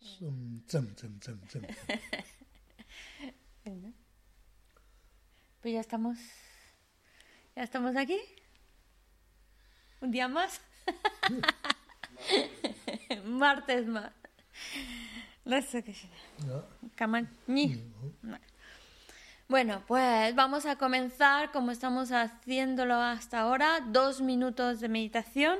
Tsum, tsum, tsum, tsum. Bueno. Pues ya estamos. Ya estamos aquí. Un día más. Martes más. No sé qué. Bueno, pues vamos a comenzar como estamos haciéndolo hasta ahora. Dos minutos de meditación.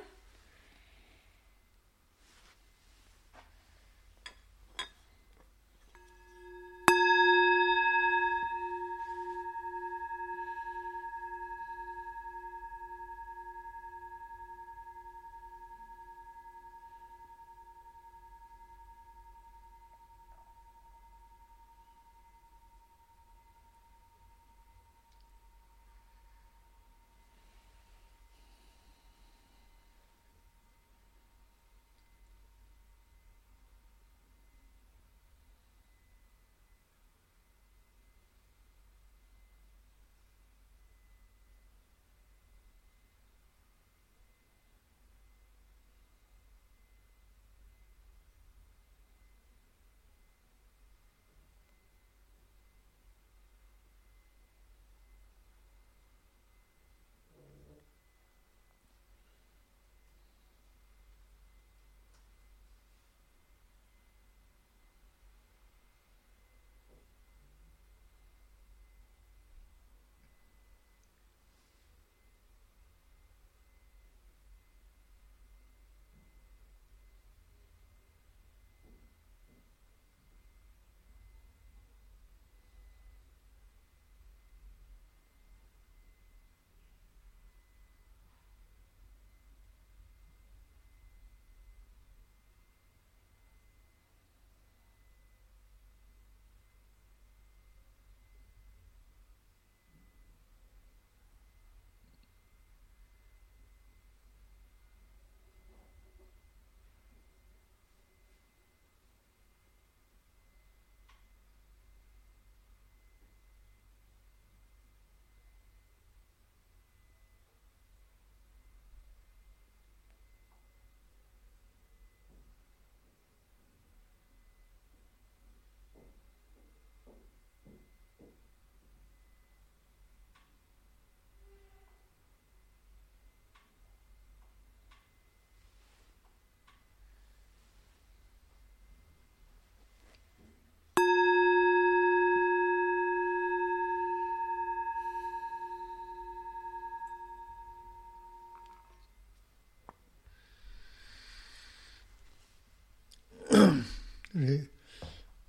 네.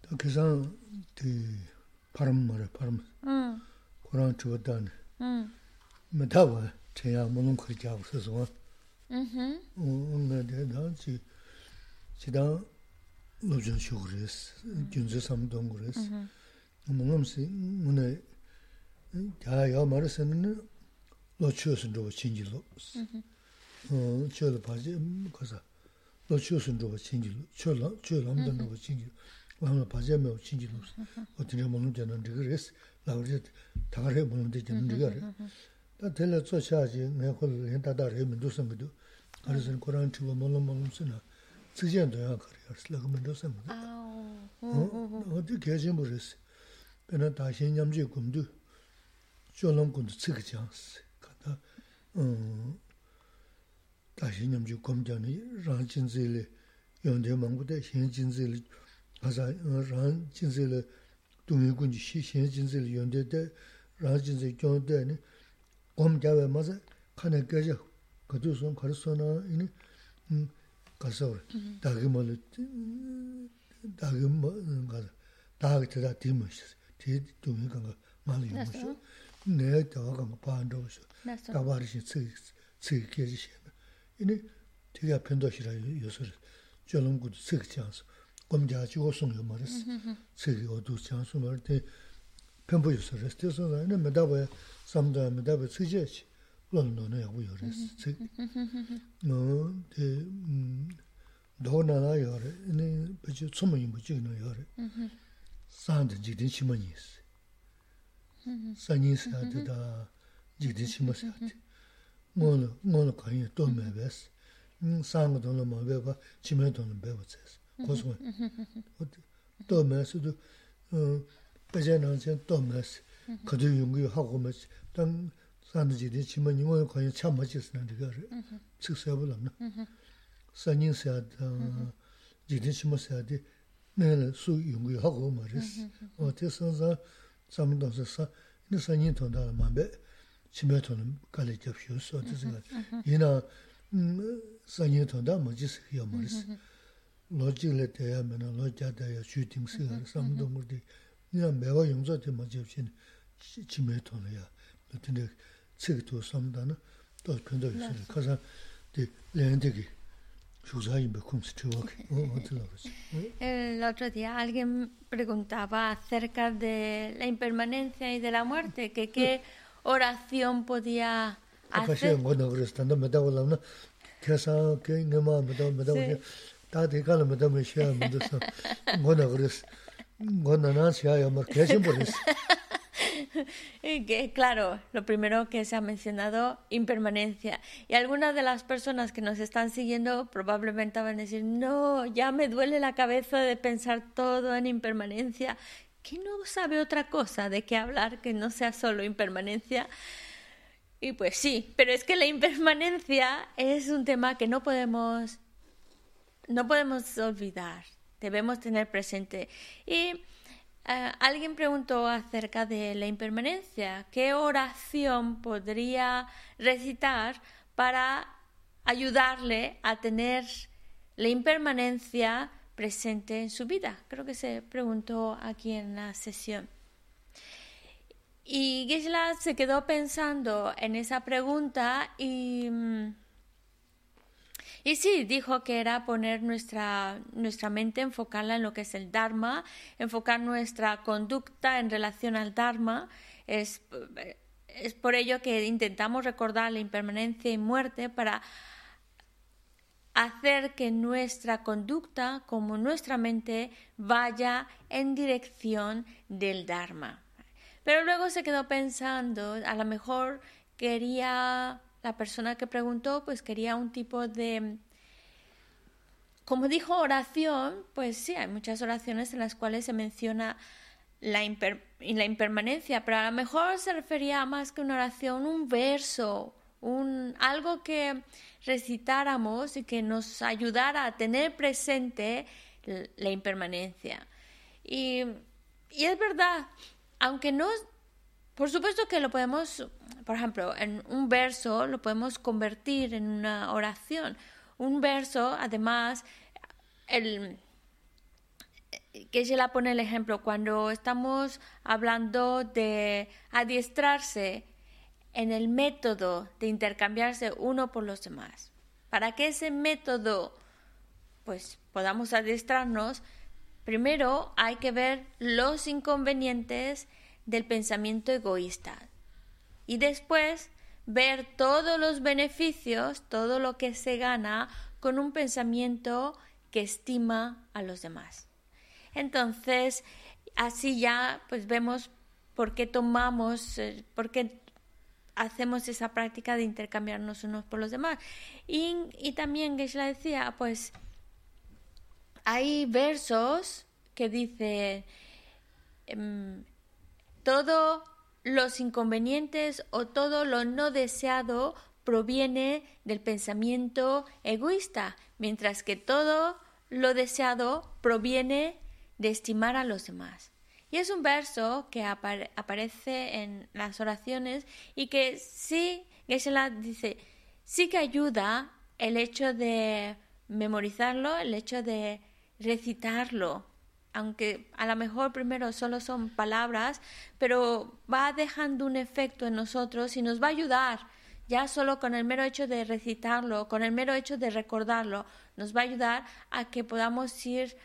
또 그상 그 바람 말아 바람. 응. 그런 주단. 응. 뭐다와 제가 뭐는 그렇게 하고 있어서. 응. 오늘 내가 지 지다 로전 쇼그레스 준제 삼동 그레스. 뭔가면서 오늘 다야 말서는 로치어서 저 친지로. 응. 어, 저도 봐지 가서 lo chu sun zhuwa chingi lu, chu lam, chu lam dan zhuwa chingi lu, wang la pazia meo chingi lu su, o tinja manglu dhyana dhiga res, lawa zi taga re manglu dhyana dhiga re. Da tela tso shaa zi ngay khul len tata re mendo san gado, ari zan koran chiwa manglu manglu su na, tsijian doyan kari ars, laga mendo san gado. O di kaya chenpo res, pena da xin nyamzi kumdu, chu lam kundu tsigi jansi, kata, tā xēn ñam jī kum jā nī, rāng jīn zī lī, yōng tē māng gu tē, xēn jīn zī lī, 가자 ran 진실의 동의 군지 시신 진실 연대대 ran 진실 교대니 검자에 맞아 칸에 깨져 그도 손 가르서나 이니 음 가서 다게 뭘 다게 뭐 가서 다게 되다 디모시 디 동의 간가 말이 뭐죠 내 저가 뭐 반도서 나서. 다바르시 츠 츠게지시 이니 되게 편도시라 요소를 저런 츠게 장소 검자 주고 송요 말았어. 츠게 어두 장소 말때 편보였어. 레스트에서 나는 메다바 삼다 메다바 츠제치. 런던에 하고 요랬어. 츠. 뭐, 대, 음, 도나나 요래. 이니 버지 초문이 뭐지 너 요래. 산데 지든 시만이 있어. 산이스 하다 지든 시마스 하다. ngōnu, ngōnu kānyi tō mē bēs, sāngu tōnu mā bēba, chimē tōnu bēba tsēs, kōswa. Tō mē sī tō, bēchē nāng chēn tō mē sī, kato yungu yu hāgu mē sī, tāng sāndu jī tī chimē nī ngōyu kānyi chā mā chī sī nā tī kā rī, cik sē bū lām nā. Sā nīng sē tā, jī tī chimē sē tī, mē lā sū yungu yu hāgu mā rī sī, o tī sā sā, sā mī tō sā sā, nī sā nī tō ndā mā bē, 스 어 대선사 잠도서 사 근데 산인 돈다 마베 치면토는 갈래 접시었어 그래서 이나 산인 돈다 뭐지스 요 말이스 로직을 대하면 로자다야 슈팅스 삼도 모르디 그냥 매와 용서도 뭐 접신 치매토는야 근데 책도 삼다는 또 근데 있어요 가서 네 렌데기 El otro día alguien preguntaba acerca de la impermanencia y de la muerte, que qué oración podía hacer. y que claro, lo primero que se ha mencionado, impermanencia. Y algunas de las personas que nos están siguiendo probablemente van a decir, no, ya me duele la cabeza de pensar todo en impermanencia que no sabe otra cosa de qué hablar que no sea solo impermanencia. Y pues sí, pero es que la impermanencia es un tema que no podemos no podemos olvidar, debemos tener presente. Y eh, alguien preguntó acerca de la impermanencia, ¿qué oración podría recitar para ayudarle a tener la impermanencia presente en su vida? Creo que se preguntó aquí en la sesión. Y Gisela se quedó pensando en esa pregunta y mm, y sí, dijo que era poner nuestra, nuestra mente, enfocarla en lo que es el Dharma, enfocar nuestra conducta en relación al Dharma. Es, es por ello que intentamos recordar la impermanencia y muerte para hacer que nuestra conducta, como nuestra mente, vaya en dirección del Dharma. Pero luego se quedó pensando, a lo mejor quería la persona que preguntó pues quería un tipo de... Como dijo oración, pues sí, hay muchas oraciones en las cuales se menciona la, la impermanencia, pero a lo mejor se refería a más que una oración, un verso, un, algo que recitáramos y que nos ayudara a tener presente la impermanencia. Y, y es verdad, aunque no por supuesto que lo podemos, por ejemplo, en un verso lo podemos convertir en una oración. Un verso, además, el, que se la pone el ejemplo cuando estamos hablando de adiestrarse en el método de intercambiarse uno por los demás. Para que ese método pues podamos adiestrarnos, primero hay que ver los inconvenientes del pensamiento egoísta. Y después ver todos los beneficios, todo lo que se gana con un pensamiento que estima a los demás. Entonces, así ya pues vemos por qué tomamos, eh, por qué hacemos esa práctica de intercambiarnos unos por los demás. Y, y también Geshe decía, pues hay versos que dice, em, todos los inconvenientes o todo lo no deseado proviene del pensamiento egoísta, mientras que todo lo deseado proviene de estimar a los demás. Y es un verso que aparece en las oraciones y que sí, geshe dice, sí que ayuda el hecho de memorizarlo, el hecho de recitarlo, aunque a lo mejor primero solo son palabras, pero va dejando un efecto en nosotros y nos va a ayudar. Ya solo con el mero hecho de recitarlo, con el mero hecho de recordarlo, nos va a ayudar a que podamos ir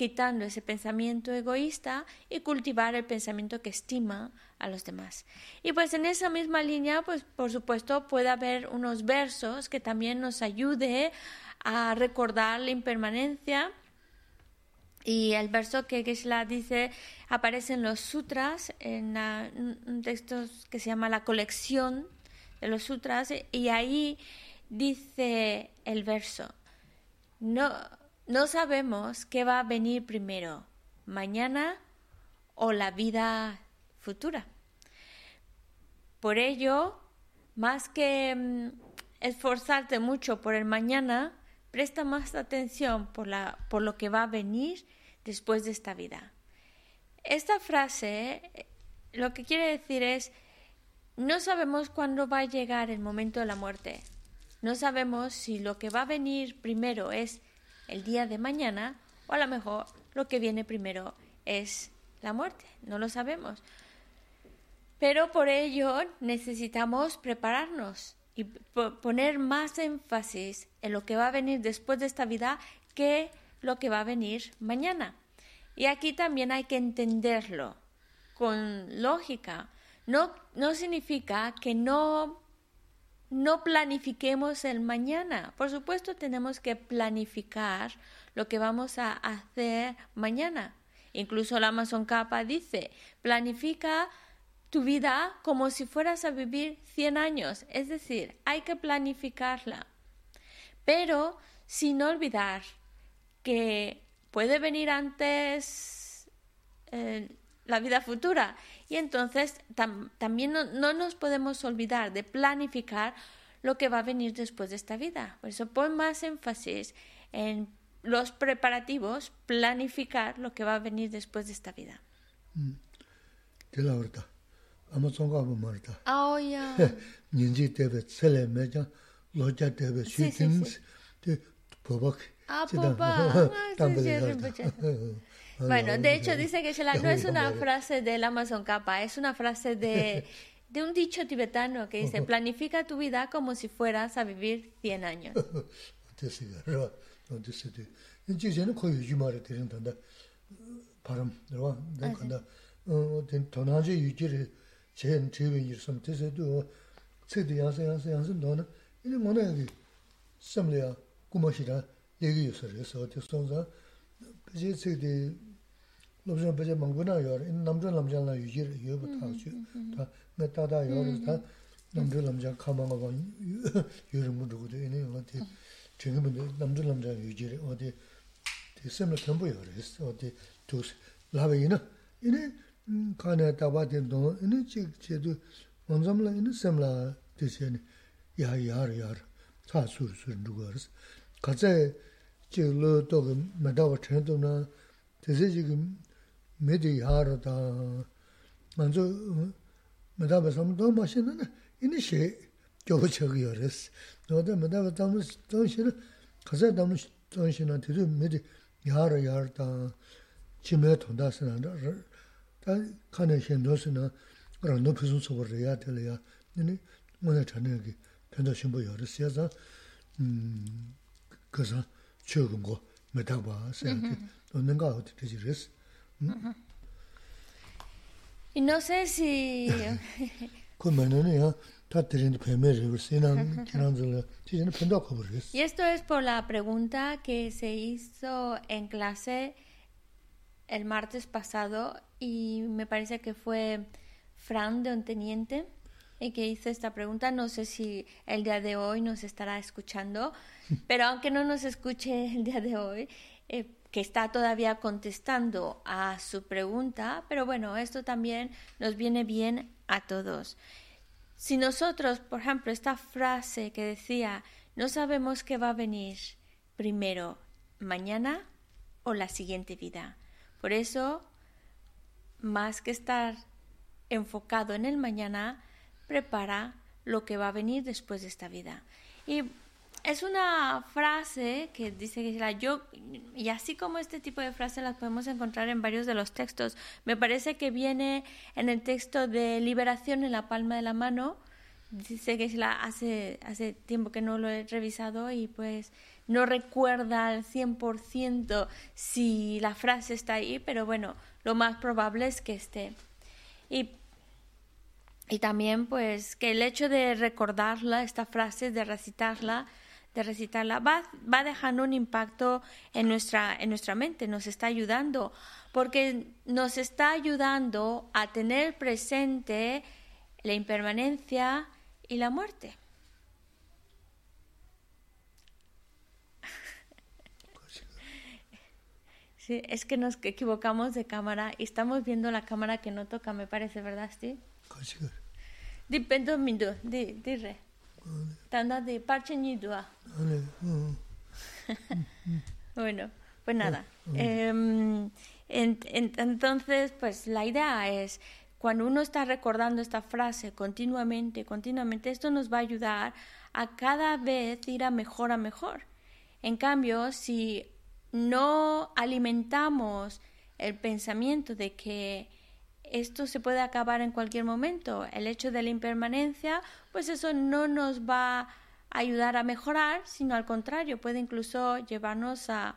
quitando ese pensamiento egoísta y cultivar el pensamiento que estima a los demás. Y pues en esa misma línea, pues por supuesto puede haber unos versos que también nos ayude a recordar la impermanencia y el verso que Geshe dice aparece en los sutras, en un texto que se llama la colección de los sutras, y ahí dice el verso, no, no sabemos qué va a venir primero, mañana o la vida futura. Por ello, más que mm, esforzarte mucho por el mañana, presta más atención por, la, por lo que va a venir después de esta vida. Esta frase lo que quiere decir es, no sabemos cuándo va a llegar el momento de la muerte. No sabemos si lo que va a venir primero es el día de mañana o a lo mejor lo que viene primero es la muerte. No lo sabemos. Pero por ello necesitamos prepararnos y poner más énfasis en lo que va a venir después de esta vida que lo que va a venir mañana. Y aquí también hay que entenderlo con lógica. No, no significa que no, no planifiquemos el mañana. Por supuesto tenemos que planificar lo que vamos a hacer mañana. Incluso la Amazon Capa dice, planifica tu vida como si fueras a vivir 100 años. Es decir, hay que planificarla. Pero sin olvidar que puede venir antes eh, la vida futura. Y entonces también no, nos podemos olvidar de planificar lo que va a venir después de esta vida. Por eso pon más énfasis en los preparativos, planificar lo que va a venir después de esta vida. Mm. Bueno, de hecho dice que no es una frase del Amazon Kappa, es una frase de, de un dicho tibetano que dice, planifica tu vida como si fueras a vivir 100 años. lobzhen bache mangbu na yor, in namzhen lamzhen la yujir yubu taa chu, taa nga taa taa yor, taa namzhen lamzhen kama nga baan yurimbu dhugudu, ina yunga ti chingibundi namzhen lamzhen yujir, o ti ti semla tenbu yor es, o ti tuks, laba ina, ina kaanaya tabaa ten dongo, ina chik che tu wanzamla ina semla ti che ni yaa yaar yaar, taa sur sur dhugu yor es. Katsaya chik lo toga medawa chentum na, tese chikim 메디 야르다. 먼저 메다바 삼도 마시는 이니 시 겨우적이 열었어. 너도 메다바 담은 돈시는 가서 담은 돈시는 뒤로 메디 야르 야르다. 지메 돈다스는다. 다 칸에 신도스나 그런 높은 소버를 해야 될이야. 이니 뭐냐 전에기 변도 신부 열었어.서 음 그래서 최근 거 메다바 생각 또 뭔가 어떻게 되지? 그랬어 Y no sé si... y esto es por la pregunta que se hizo en clase el martes pasado y me parece que fue Fran de un teniente el que hizo esta pregunta. No sé si el día de hoy nos estará escuchando, pero aunque no nos escuche el día de hoy, eh, que está todavía contestando a su pregunta, pero bueno, esto también nos viene bien a todos. Si nosotros, por ejemplo, esta frase que decía, no sabemos qué va a venir primero, mañana o la siguiente vida. Por eso, más que estar enfocado en el mañana, prepara lo que va a venir después de esta vida. Y es una frase que dice que la yo y así como este tipo de frases las podemos encontrar en varios de los textos. Me parece que viene en el texto de Liberación en la palma de la mano. Dice que la hace hace tiempo que no lo he revisado y pues no recuerda al 100% si la frase está ahí, pero bueno, lo más probable es que esté. Y y también pues que el hecho de recordarla, esta frase, de recitarla, de recitarla, va, va dejando un impacto en nuestra, en nuestra mente, nos está ayudando, porque nos está ayudando a tener presente la impermanencia y la muerte. Sí, es que nos equivocamos de cámara y estamos viendo la cámara que no toca, me parece, ¿verdad, Steve? Depende un minuto, di, di re. Tanda de parche ni dua. Bueno, pues nada. Em, entonces, pues la idea es, cuando uno está recordando esta frase continuamente, continuamente, esto nos va a ayudar a cada vez ir a mejor a mejor. En cambio, si no alimentamos el pensamiento de que esto se puede acabar en cualquier momento, el hecho de la impermanencia, pues eso no nos va a ayudar a mejorar, sino al contrario, puede incluso llevarnos a,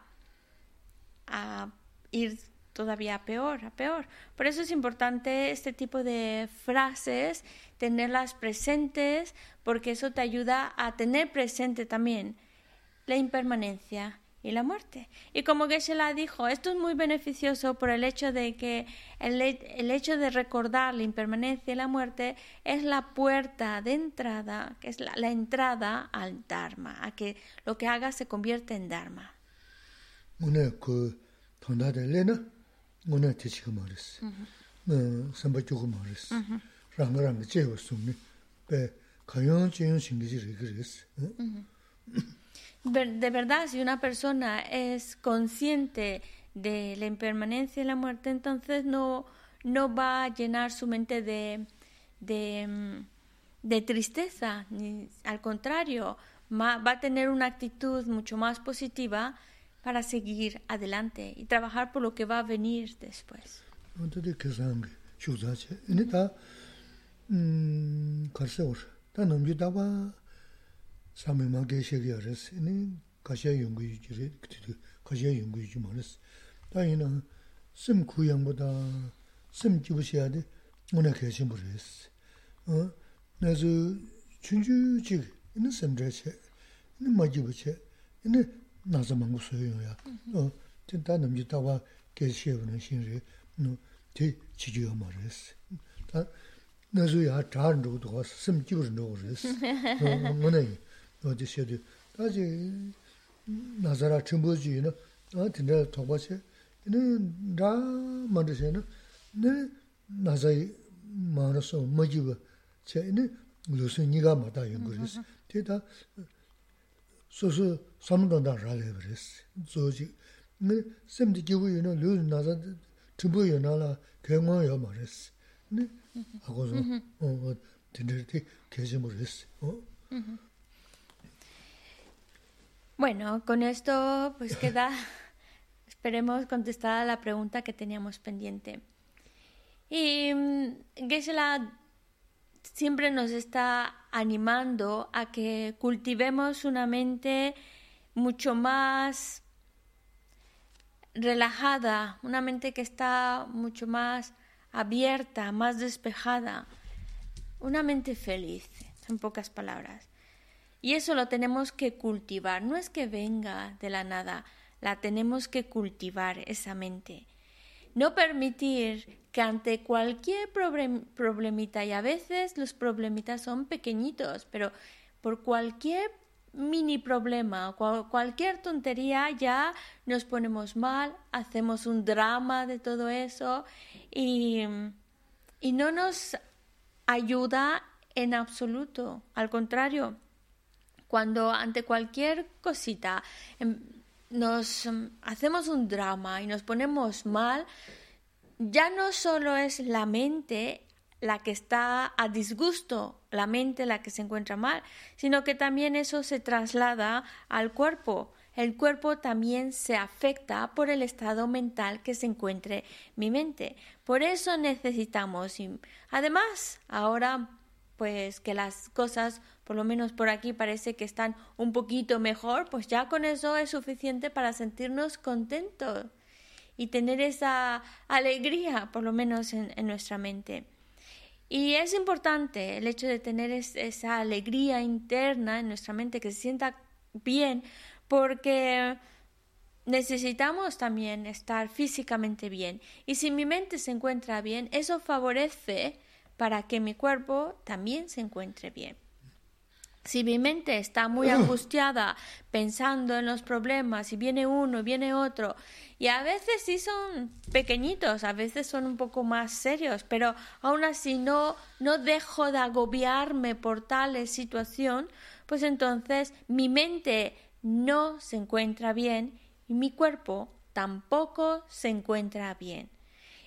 a ir todavía peor, a peor. Por eso es importante este tipo de frases, tenerlas presentes, porque eso te ayuda a tener presente también la impermanencia y la muerte. Y como Geshe-la dijo, esto es muy beneficioso por el hecho de que el, el, hecho de recordar la impermanencia y la muerte es la puerta de entrada, que es la, la entrada al Dharma, a que lo que hagas se convierte en Dharma. De verdad, si una persona es consciente de la impermanencia y la muerte, entonces no, no va a llenar su mente de, de, mm, de tristeza, ni, al contrario, va a tener una actitud mucho más positiva para seguir adelante y trabajar por lo que va a venir después. sāmi māngi shēgi ārēs, nī kāshā yungu yuji rē, kitidu kāshā yungu yuji mārēs. Tā yinā sīm kūyāngu tā, sīm jibu shēyādi, ngūna kāshī mūrēs. Nā zu chūnchū chīg, nī sīm rē chē, nī mā jibu chē, nī nā sā māngu sō yung yā. Tī tā nam jī tā wā kāshī yungu nā shīn rē, tī chī jū yā mārēs. Nā zu yā chā rā rā rā rā rā rā rā rā rā rā 어디 셔도 다지 나자라 첨부지는 어 근데 도바체 네 라 만드세는 네 나자이 마르서 뭐지고 제네 무슨 니가 맞다 연구했어 대다 소소 삼던다 라래 그랬어 조지 네 샘디 기부이는 류 나자 첨부여 나라 경험여 말했어 네 하고서 어 근데 계시 모르겠어 어 Bueno, con esto pues queda, esperemos contestada la pregunta que teníamos pendiente. Y mm, Gesela siempre nos está animando a que cultivemos una mente mucho más relajada, una mente que está mucho más abierta, más despejada, una mente feliz, en pocas palabras. Y eso lo tenemos que cultivar, no es que venga de la nada, la tenemos que cultivar esa mente. No permitir que ante cualquier problemita, y a veces los problemitas son pequeñitos, pero por cualquier mini problema, cualquier tontería ya nos ponemos mal, hacemos un drama de todo eso y, y no nos ayuda en absoluto. Al contrario, cuando ante cualquier cosita em, nos em, hacemos un drama y nos ponemos mal, ya no solo es la mente la que está a disgusto, la mente la que se encuentra mal, sino que también eso se traslada al cuerpo. El cuerpo también se afecta por el estado mental que se encuentre mi mente. Por eso necesitamos, además, ahora pues que las cosas, por lo menos por aquí, parece que están un poquito mejor, pues ya con eso es suficiente para sentirnos contentos y tener esa alegría, por lo menos en, nuestra mente. Y es importante el hecho de tener esa alegría interna en nuestra mente, que se sienta bien, porque necesitamos también estar físicamente bien. Y si mi mente se encuentra bien, eso favorece para que mi cuerpo también se encuentre bien. Si mi mente está muy angustiada pensando en los problemas y viene uno y viene otro, y a veces sí son pequeñitos, a veces son un poco más serios, pero aún así no, no dejo de agobiarme por tal situación, pues entonces mi mente no se encuentra bien y mi cuerpo tampoco se encuentra bien.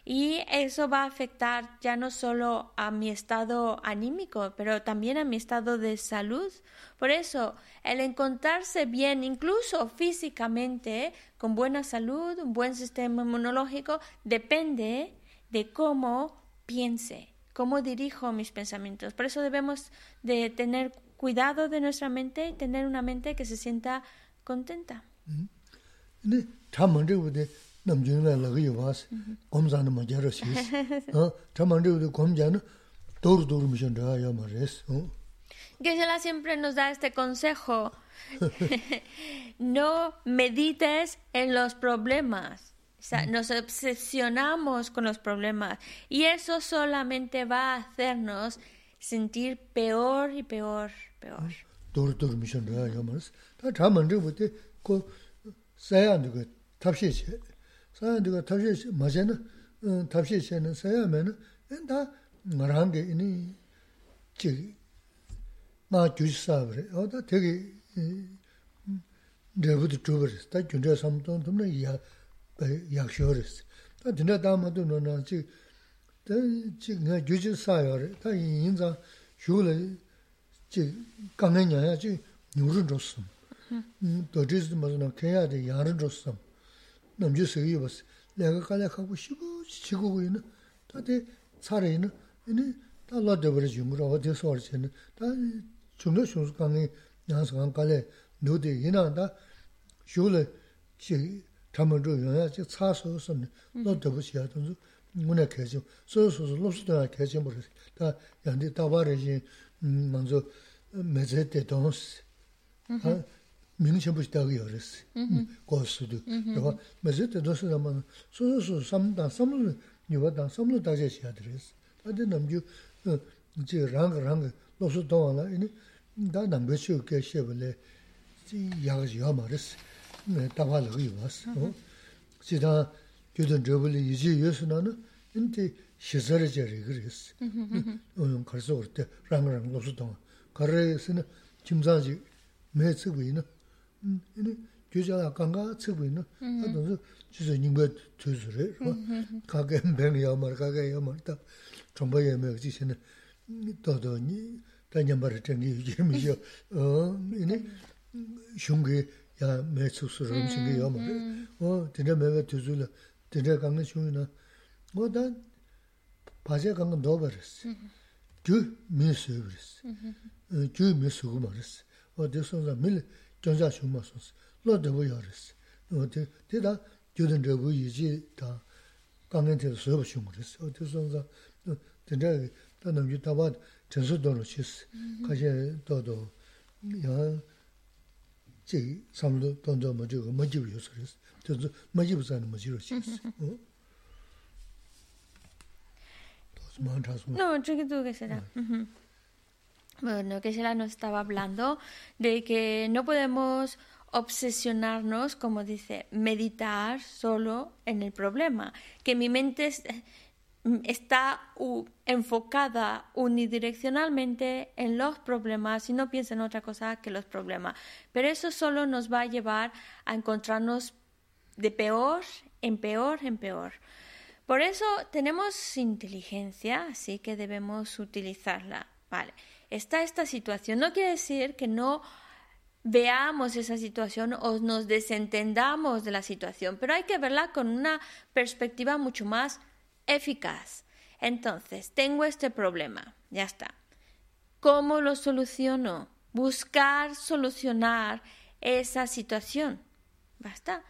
Y eso va a afectar ya no solo a mi estado anímico, pero también a mi estado de salud. Por eso, el encontrarse bien, incluso físicamente, con buena salud, un buen sistema inmunológico, depende de cómo piense, cómo dirijo mis pensamientos. Por eso debemos de tener cuidado de nuestra mente y tener una mente que se sienta contenta. Mm-hmm. Namchung laga yuwaas, gomzana ma jara shiis. Chamandriyo gomjana dor dor mishan raa ya ma res. Geshe-la siempre nos da este consejo. no medites en los problemas. O sea, nos obsesionamos con los problemas y eso solamente va a hacernos sentir peor y peor, peor. Dor dor mishan raa ya ma res. Ta chamandriyo bote ko sayan diga tabshi che. 사야 내가 다시 맞아는 다시 세는 사야면은 다 말한 게 이니 제나 주사 그래. 어다 되게 내부도 주버스. 다 준대 삼돈 좀나 야 약셔스. 다 진짜 담아도 너나 지 지금 주지 사요. 다 인자 줄을 지 강내냐 지 누르 줬음. 음 도지스 맞나 개야 돼 야르 줬음. 남주 쓰기 봤어. 내가 갈래 하고 쉬고 쉬고 있는 다들 살아 있는 이니 다 러더버지 중으로 어디서 올지는 다 중도 중간에 양상 갈래 노데 이나다 쇼레 지 담은도 연야 지 차서서 러더버지 하던지 문에 계속 소소소 롭스다 계속 버려. 다 양데 다바르지 먼저 메제테 돈스. 아 명 전부시 다 그랬어. 고스도. 그거 맞을 도서 담은 소소소 삼다 삼루 니와다 삼루 다제 시야 드레스. 다데 남주 이제 랑랑 노소 도와나 이니 다 남베시 오케 쉐블레 지 야지 야 말스. 네 다발 거기 왔어. 지다 교든 저블이 이제 예수나는 인티 시절에 저리 그랬어. 음 가서 올때 랑랑 노소 도와. 가래스는 김사지 매츠고 있는 이리 규자라 강가 측부는 아도 주저 님과 주저래 가게 뱅이야 말가게 야 말다 정보에 매지 신은 도도니 단념바를 챙기 유지미요 어 이니 슝게 야 매수스러운 중에 야 말이 어 진짜 매가 주줄 진짜 강가 슝이나. 뭐다 바제 강가 넣어 버렸어. 주 미스 버렸어. 주 미스고 버렸어. 어 됐어. 밀 전자 shumasons, lo debu yaris. Te da gyudin debu yiji da kangen te soyobu shumaris. Te sonza, tenja da namji taba tensu dolo chis, kashi dodo yang chi samdo donzo majibu majibu yosaris. Tensu majibu zani majibu chis. 那我这个做个啥？嗯哼。Bueno, que Sela nos estaba hablando de que no podemos obsesionarnos, como dice, meditar solo en el problema, que mi mente está enfocada unidireccionalmente en los problemas y no piensa en otra cosa que los problemas. Pero eso solo nos va a llevar a encontrarnos de peor en peor en peor. Por eso tenemos inteligencia, así que debemos utilizarla. Vale está esta situación. No quiere decir que no veamos esa situación o nos desentendamos de la situación, pero hay que verla con una perspectiva mucho más eficaz. Entonces, tengo este problema, ya está. ¿Cómo lo soluciono? Buscar solucionar esa situación. Basta.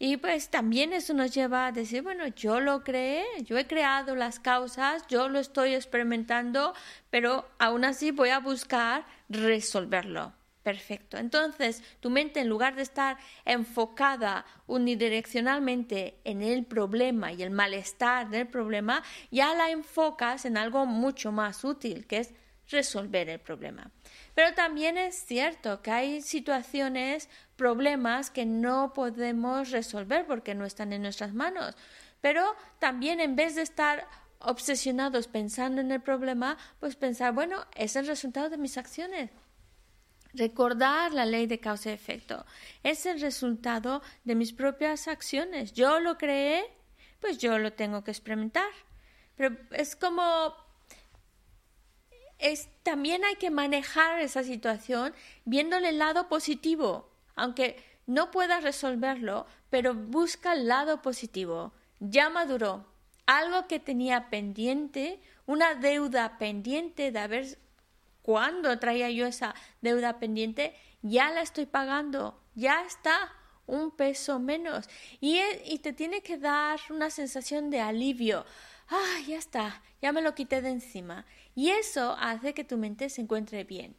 Y pues también eso nos lleva a decir, bueno, yo lo creé, yo he creado las causas, yo lo estoy experimentando, pero aún así voy a buscar resolverlo. Perfecto. Entonces, tu mente, en lugar de estar enfocada unidireccionalmente en el problema y el malestar del problema, ya la enfocas en algo mucho más útil, que es resolver el problema. Pero también es cierto que hay situaciones, problemas que no podemos resolver porque no están en nuestras manos. Pero también en vez de estar obsesionados pensando en el problema, pues pensar, bueno, es el resultado de mis acciones. Recordar la ley de causa y efecto. Es el resultado de mis propias acciones. Yo lo creé, pues yo lo tengo que experimentar. Pero es como es, también hay que manejar esa situación viéndole el lado positivo, aunque no puedas resolverlo, pero busca el lado positivo. Ya maduró. Algo que tenía pendiente, una deuda pendiente de haber cuando traía yo esa deuda pendiente, ya la estoy pagando, ya está un peso menos. Y, y te tiene que dar una sensación de alivio. Ah, ya está, ya me lo quité de encima. Y eso hace que tu mente se encuentre bien.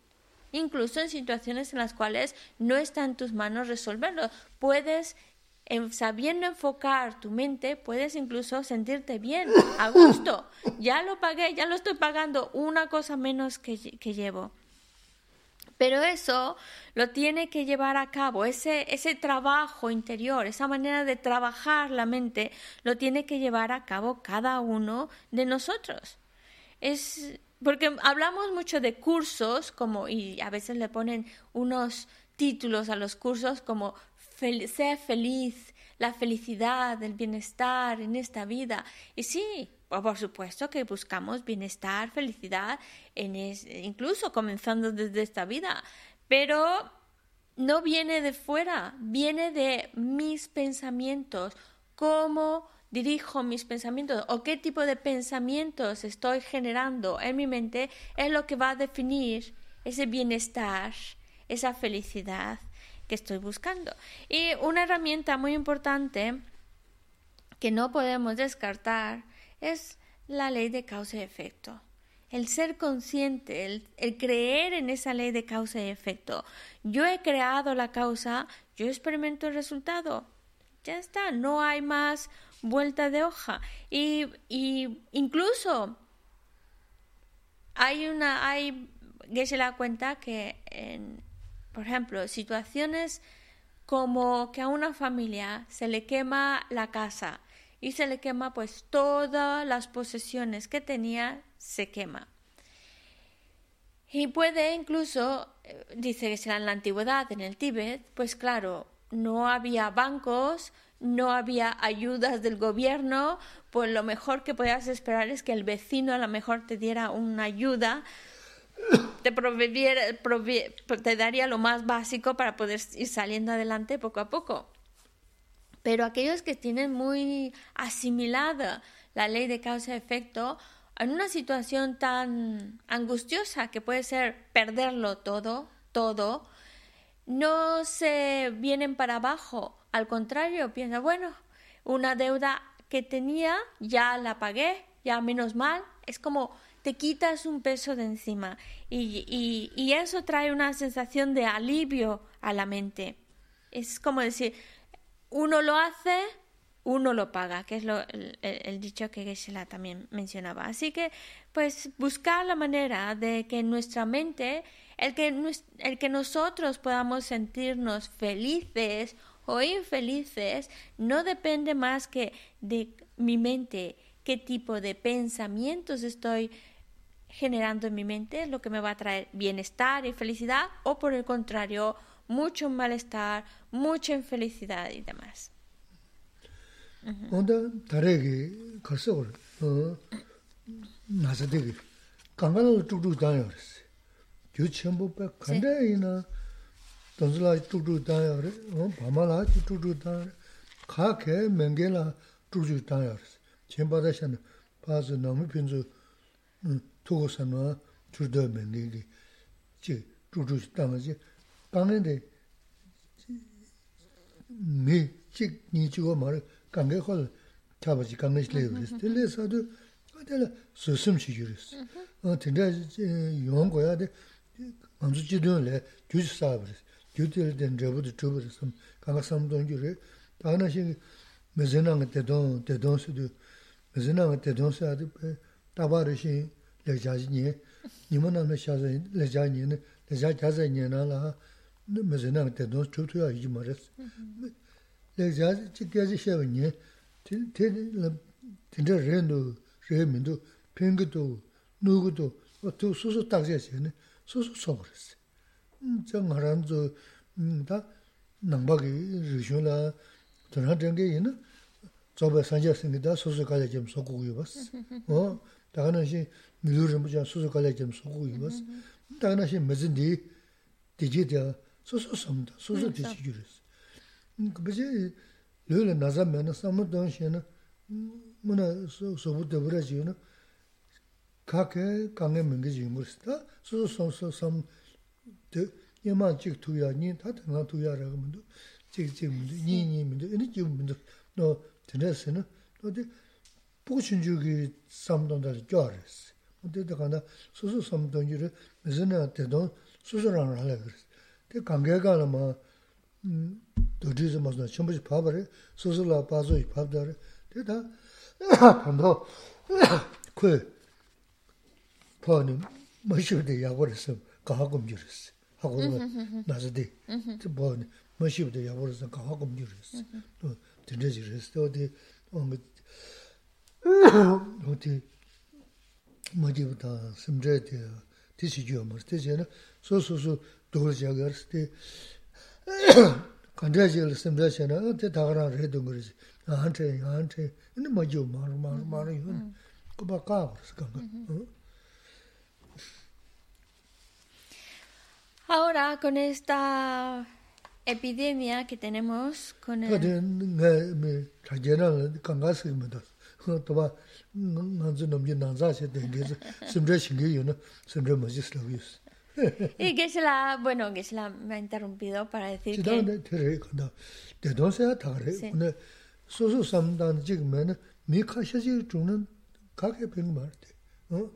Incluso en situaciones en las cuales no está en tus manos resolverlo. Puedes, sabiendo enfocar tu mente, puedes incluso sentirte bien, a gusto. Ya lo pagué, ya lo estoy pagando, una cosa menos que, que llevo. Pero eso lo tiene que llevar a cabo, ese, ese trabajo interior, esa manera de trabajar la mente, lo tiene que llevar a cabo cada uno de nosotros. Es, porque hablamos mucho de cursos, como, y a veces le ponen unos títulos a los cursos como Sé feliz, la felicidad, el bienestar en esta vida. Y sí, por supuesto que buscamos bienestar, felicidad, en incluso comenzando desde esta vida, pero no viene de fuera, viene de mis pensamientos, cómo dirijo mis pensamientos o qué tipo de pensamientos estoy generando en mi mente es lo que va a definir ese bienestar, esa felicidad que estoy buscando. Y una herramienta muy importante que no podemos descartar es la ley de causa y efecto. El ser consciente, el, creer en esa ley de causa y efecto. Yo he creado la causa, yo experimento el resultado. Ya está, no hay más vuelta de hoja. Y, y incluso hay una, hay, que se da cuenta que, en, por ejemplo, situaciones como que a una familia se le quema la casa y se le quema pues todas las posesiones que tenía se quema. Y puede incluso, eh, dice que será en la antigüedad, en el Tíbet, pues claro, no había bancos, no había ayudas del gobierno, pues lo mejor que podías esperar es que el vecino a lo mejor te diera una ayuda, te, te daría lo más básico para poder ir saliendo adelante poco a poco. Pero aquellos que tienen muy asimilada la ley de causa-efecto, en una situación tan angustiosa que puede ser perderlo todo, todo, no se vienen para abajo, al contrario, piensa, bueno, una deuda que tenía ya la pagué, ya menos mal, es como te quitas un peso de encima y, y, y eso trae una sensación de alivio a la mente. Es como decir, uno lo hace, uno lo paga, que es lo, el, dicho que Geshe-la también mencionaba. Así que, pues, buscar la manera de que nuestra mente el que, el que nosotros podamos sentirnos felices o infelices no depende más que de mi mente, qué tipo de pensamientos estoy generando en mi mente, lo que me va a traer bienestar y felicidad, o por el contrario, mucho malestar, mucha infelicidad y demás. pa zi nami pinzu tuku sanwa chuk do menge li chi chuk chuk tanya wari. Kange de mi chik ni chigo mara kange khol chaba chi kange shi le wari. Tile sadu tila susim chi yuris. Tinda yon goya de ngānsu jidun lé gyū chī sābaris, gyū tīli dēn rēbu dī chūbaris, kāngā samdōng gyū rē, tā ngā shī mē zināngā tēdōng, tēdōng sī dū, mē zināngā tēdōng sī ādī pē, tāpā rī shī 레자지 니 니만나 샤자 레자니 레자 자자 니나라 메제나 때도 초초야 이 말했어 gyutil den jabudu chubudu sam, kanga samdon gyuri. Tana shi mezinanga dedon, dedon sudu, mezinanga dedon sudu, tabari shi lekjaji nye, nima namna shaza lekja nye, lekja jaza nye na la mezinanga dedon chubudu ya yi maras. Lekjaji chi gaji shewa nye, tinda rendu, re mindu, pingidu, nugudu, tu susu takze che ne, susu sobarasi. Tsa ngaranzu, 다 남바기 르쇼라 전화 된게 있는 저번 산자 생기다 소소 가자 좀 속고 유버스 어? 다가는 시 미루르 무자. 소소 가자 좀 속고 유버스 다가는 시 무슨디 디지다 소소 섬다. 소소 디지르스 그지? 르르 나자면 삼도 시는 뭐나 소부 되버지는 가게 강에 맹게 지무스다. 소소 소소 섬데 yama chik tuya, nyi tata nga tuya raga mendo, chik chik mendo, nyi nyi mendo, ini chik mendo, no tenresi na, no di pukuchunju ki samdon dali gyaw resi. Mende da kanda susu samdon jiri mizina tedon susu rang rala resi. Di kange kala ma dodi zi mazna chimbuchi pabari, susu la bazo yi pabdari, di da kando kwe pa ni mashiwde yago resi, kaha kumji resi. 하고 나서디 그 뭐는 머시브데 야버렸어 가하금 줄었어 또 진짜지 그랬어 어디 어 어디 뭐지부터 심제데 디시죠 뭐 되잖아 소소소 도르자가스 때 간다지를 심제잖아 때 다가라 해도 그러지 Ahora, con esta epidemia que tenemos con el... y que se la, bueno, que se la me ha interrumpido para decir que... De dónde a tare, una sosu samdan jigmen, mi kashaji chungnan kake pingmarte.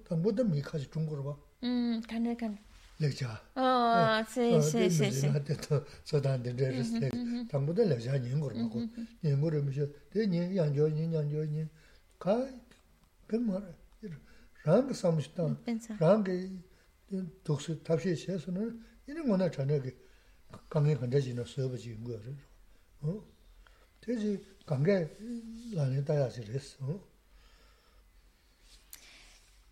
Tambo da mi kashi chungkorwa. Mm, kane, kane. lekcha. Oh, si, si, si, si. Dē tō sōdān dēn dē rīs lek. Tāngbō dē lekcha nyēn gōr mā gō. Nyēn gōr mī shō, dē nyēn, yāng jō nyēn, yāng jō nyēn. Kā, bēng mā rā, rāng kā sāma shī tāng, rāng kā dōk sī tāp shī shē sō nā, yīni ngō nā chānyā kī kāngi kāntā jī nā sō bā jī ngō rī rō. Dē jī kāngi lā nī tā yā shī rīs.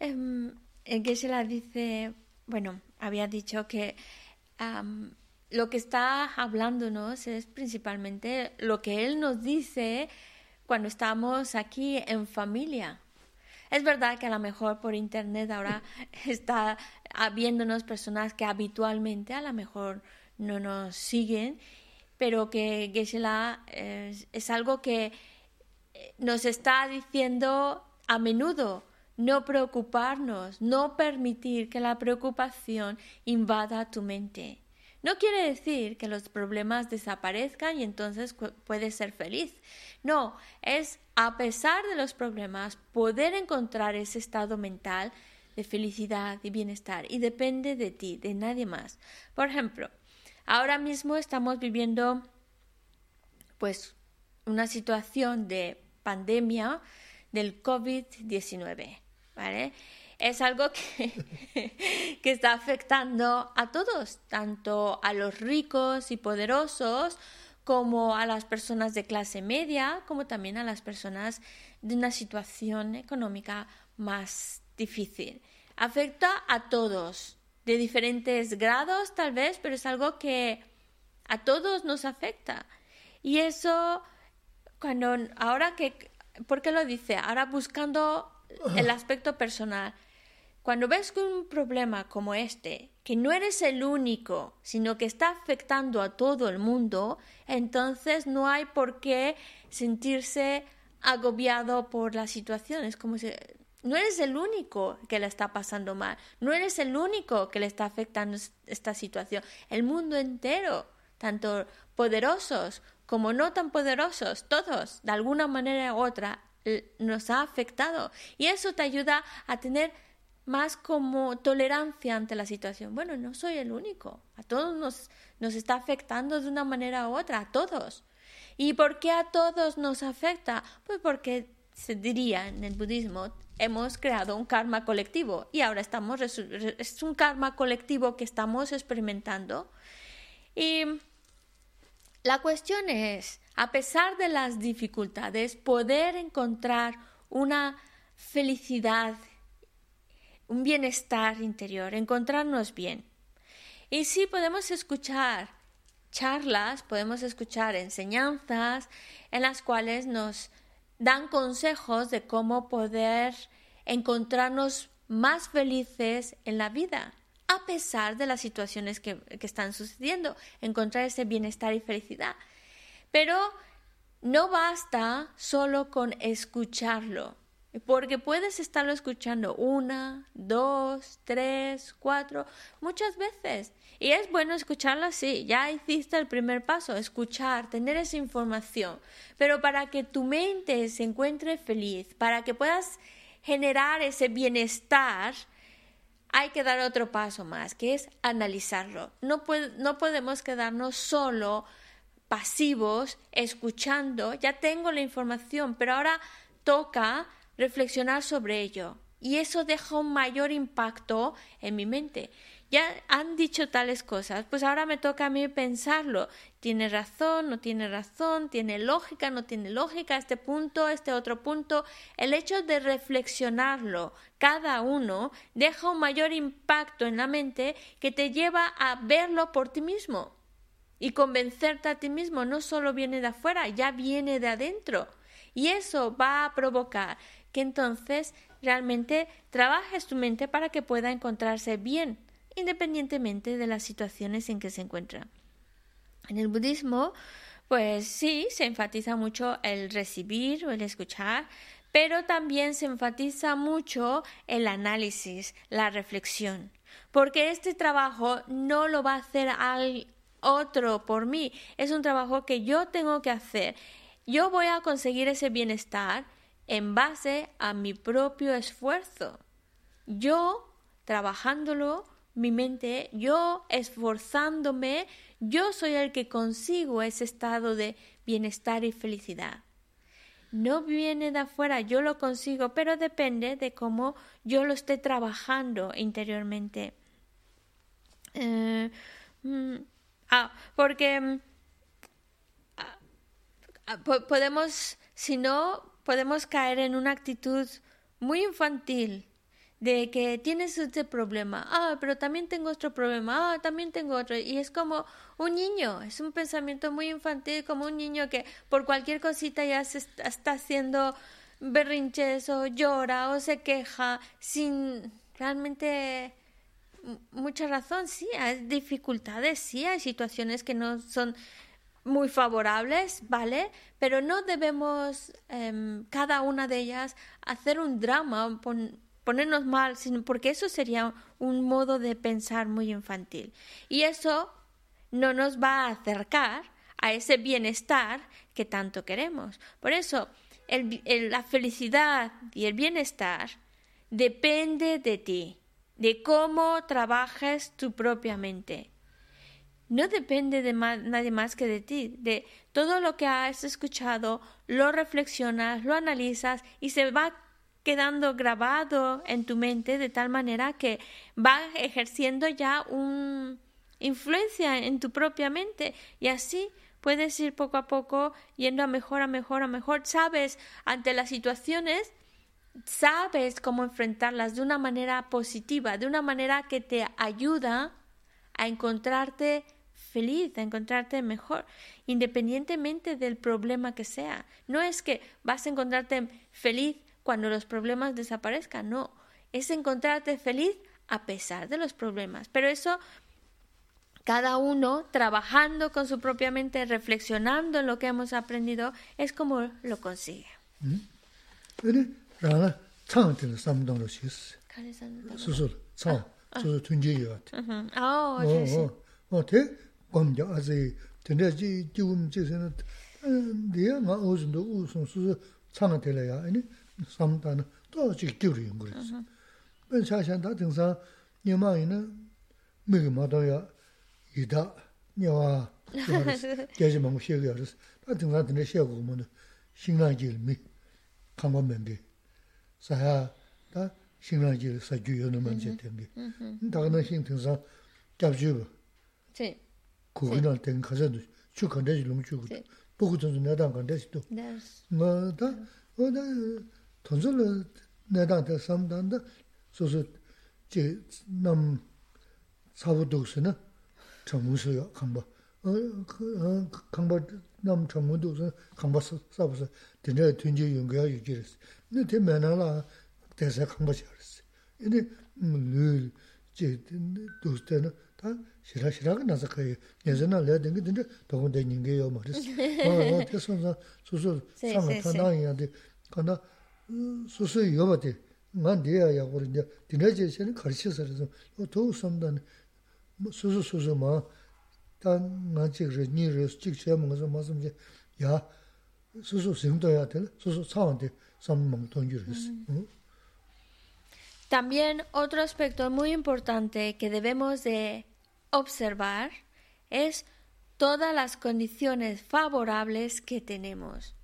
Em, que se la dice, bueno, había dicho que lo que está hablándonos es principalmente lo que él nos dice cuando estamos aquí en familia. Es verdad que a lo mejor por internet ahora está habiéndonos personas que habitualmente a lo mejor no nos siguen pero que geshe es, es algo que eh, nos está diciendo a menudo no preocuparnos, no permitir que la preocupación invada tu mente. No quiere decir que los problemas desaparezcan y entonces puedes ser feliz. No, es a pesar de los problemas poder encontrar ese estado mental de felicidad y bienestar y depende de ti, de nadie más. Por ejemplo, Ahora mismo estamos viviendo pues una situación de pandemia del COVID-19, ¿vale? Es algo que, que está afectando a todos, tanto a los ricos y poderosos como a las personas de clase media, como también a las personas de una situación económica más difícil. Afecta a todos, de diferentes grados tal vez, pero es algo que a todos nos afecta. Y eso, cuando ahora que, ¿por qué lo dice? Ahora buscando el aspecto personal. Cuando ves un problema como este, que no eres el único, sino que está afectando a todo el mundo, entonces no hay por qué sentirse agobiado por la situación. Es como si no eres el único que le está pasando mal, no eres el único que le está afectando esta situación. El mundo entero, tanto poderosos como no tan poderosos, todos, de alguna manera u otra, nos ha afectado. Y eso te ayuda a tener más como tolerancia ante la situación. Bueno, no soy el único, a todos nos, nos está afectando de una manera u otra, a todos. ¿Y por qué a todos nos afecta? Pues porque se diría en el budismo, hemos creado un karma colectivo y ahora estamos, es un karma colectivo que estamos experimentando. Y la cuestión es, a pesar de las dificultades, poder encontrar una felicidad, un bienestar interior, encontrarnos bien. Y sí podemos escuchar charlas, podemos escuchar enseñanzas en las cuales nos dan consejos de cómo poder encontrarnos más felices en la vida, a pesar de las situaciones que, que están sucediendo, encontrar ese bienestar y felicidad. Pero no basta solo con escucharlo, porque puedes estarlo escuchando una, dos, tres, cuatro, muchas veces. Y es bueno escucharlo así, ya hiciste el primer paso, escuchar, tener esa información. Pero para que tu mente se encuentre feliz, para que puedas generar ese bienestar, hay que dar otro paso más, que es analizarlo. No, no podemos quedarnos solo pasivos, escuchando, ya tengo la información, pero ahora toca reflexionar sobre ello. Y eso deja un mayor impacto en mi mente. Ya han dicho tales cosas, pues ahora me toca a mí pensarlo. ¿Tiene razón? ¿No tiene razón? ¿Tiene lógica? ¿No tiene lógica? Este punto, este otro punto. El hecho de reflexionarlo cada uno deja un mayor impacto en la mente que te lleva a verlo por ti mismo y convencerte a ti mismo. No solo viene de afuera, ya viene de adentro. Y eso va a provocar que entonces realmente trabajes tu mente para que pueda encontrarse bien, independientemente de las situaciones en que se encuentra. En el budismo, pues sí, se enfatiza mucho el recibir o el escuchar, pero también se enfatiza mucho el análisis, la reflexión, porque este trabajo no lo va a hacer al otro por mí, es un trabajo que yo tengo que hacer. Yo voy a conseguir ese bienestar en base a mi propio esfuerzo. Yo trabajándolo, mi mente, yo esforzándome, yo soy el que consigo ese estado de bienestar y felicidad. No viene de afuera, yo lo consigo, pero depende de cómo yo lo esté trabajando interiormente. Eh, mm, ah, porque mm, ah, podemos, si no, podemos caer en una actitud muy infantil de que tienes este problema, ah, pero también tengo otro problema, ah, también tengo otro. Y es como un niño, es un pensamiento muy infantil, como un niño que por cualquier cosita ya se está haciendo berrinches o llora o se queja sin realmente mucha razón. Sí, hay dificultades, sí, hay situaciones que no son muy favorables, ¿vale? Pero no debemos em, cada una de ellas hacer un drama, ponernos mal, sino porque eso sería un modo de pensar muy infantil. Y eso no nos va a acercar a ese bienestar que tanto queremos. Por eso, la felicidad y el bienestar depende de ti, de cómo trabajes tu propia mente no depende de nadie más que de ti, de todo lo que has escuchado, lo reflexionas, lo analizas y se va quedando grabado en tu mente de tal manera que va ejerciendo ya una influencia en tu propia mente y así puedes ir poco a poco yendo a mejor, a mejor, a mejor. Sabes ante las situaciones, sabes cómo enfrentarlas de una manera positiva, de una manera que te ayuda a encontrarte feliz, a encontrarte mejor, independientemente del problema que sea. No es que vas a encontrarte feliz cuando los problemas desaparezcan, no, es encontrarte feliz a pesar de los problemas. Pero eso, cada uno trabajando con su propia mente, reflexionando en lo que hemos aprendido, es como lo consigue. 라나 창한테는 삼동으로 시스. 수술 창. 저 tunje yo at. Ah, oh, yes. Oh, te gom ja azi tene ji jium ji sen de ma ozen do usun su chang de la ya. Ani sam dan to ji gyur yong gre. Ben cha shan da ding sa ni ma yin me ge ma do ya yi da ni wa. Ge ji mong xie ge ya. Da ding sa tene xie ge mo ne. Xin na ji mi. Kang ba men ge. 사야 다 신랑지 사주 요는 문제 때문에 다가나 신팅상 잡주 제 고기는 된 가서도 쭉 건데지 너무 쭉 보고 좀 내다 건데지 또 뭐다 어다 돈을 내다한테 삼단다 소소 제남 사부독스는 정무수요 한번 강바 남 전문도 강바 사부서 진짜 튼지 연구야 유지스 근데 대면하라 대사 강바 시르스 근데 늘제 도스테는 다 싫어 싫어가 나서 그 예전에 내가 된게 근데 더군 된 인게요 말이스 어 그래서 소소 상을 탄다는데 간다 소소 요바데 난 돼야 야고 이제 디나제시는 가르쳐서 또 도움선단 소소 소소 뭐 También otro aspecto muy importante que debemos de observar es todas las condiciones favorables que tenemos.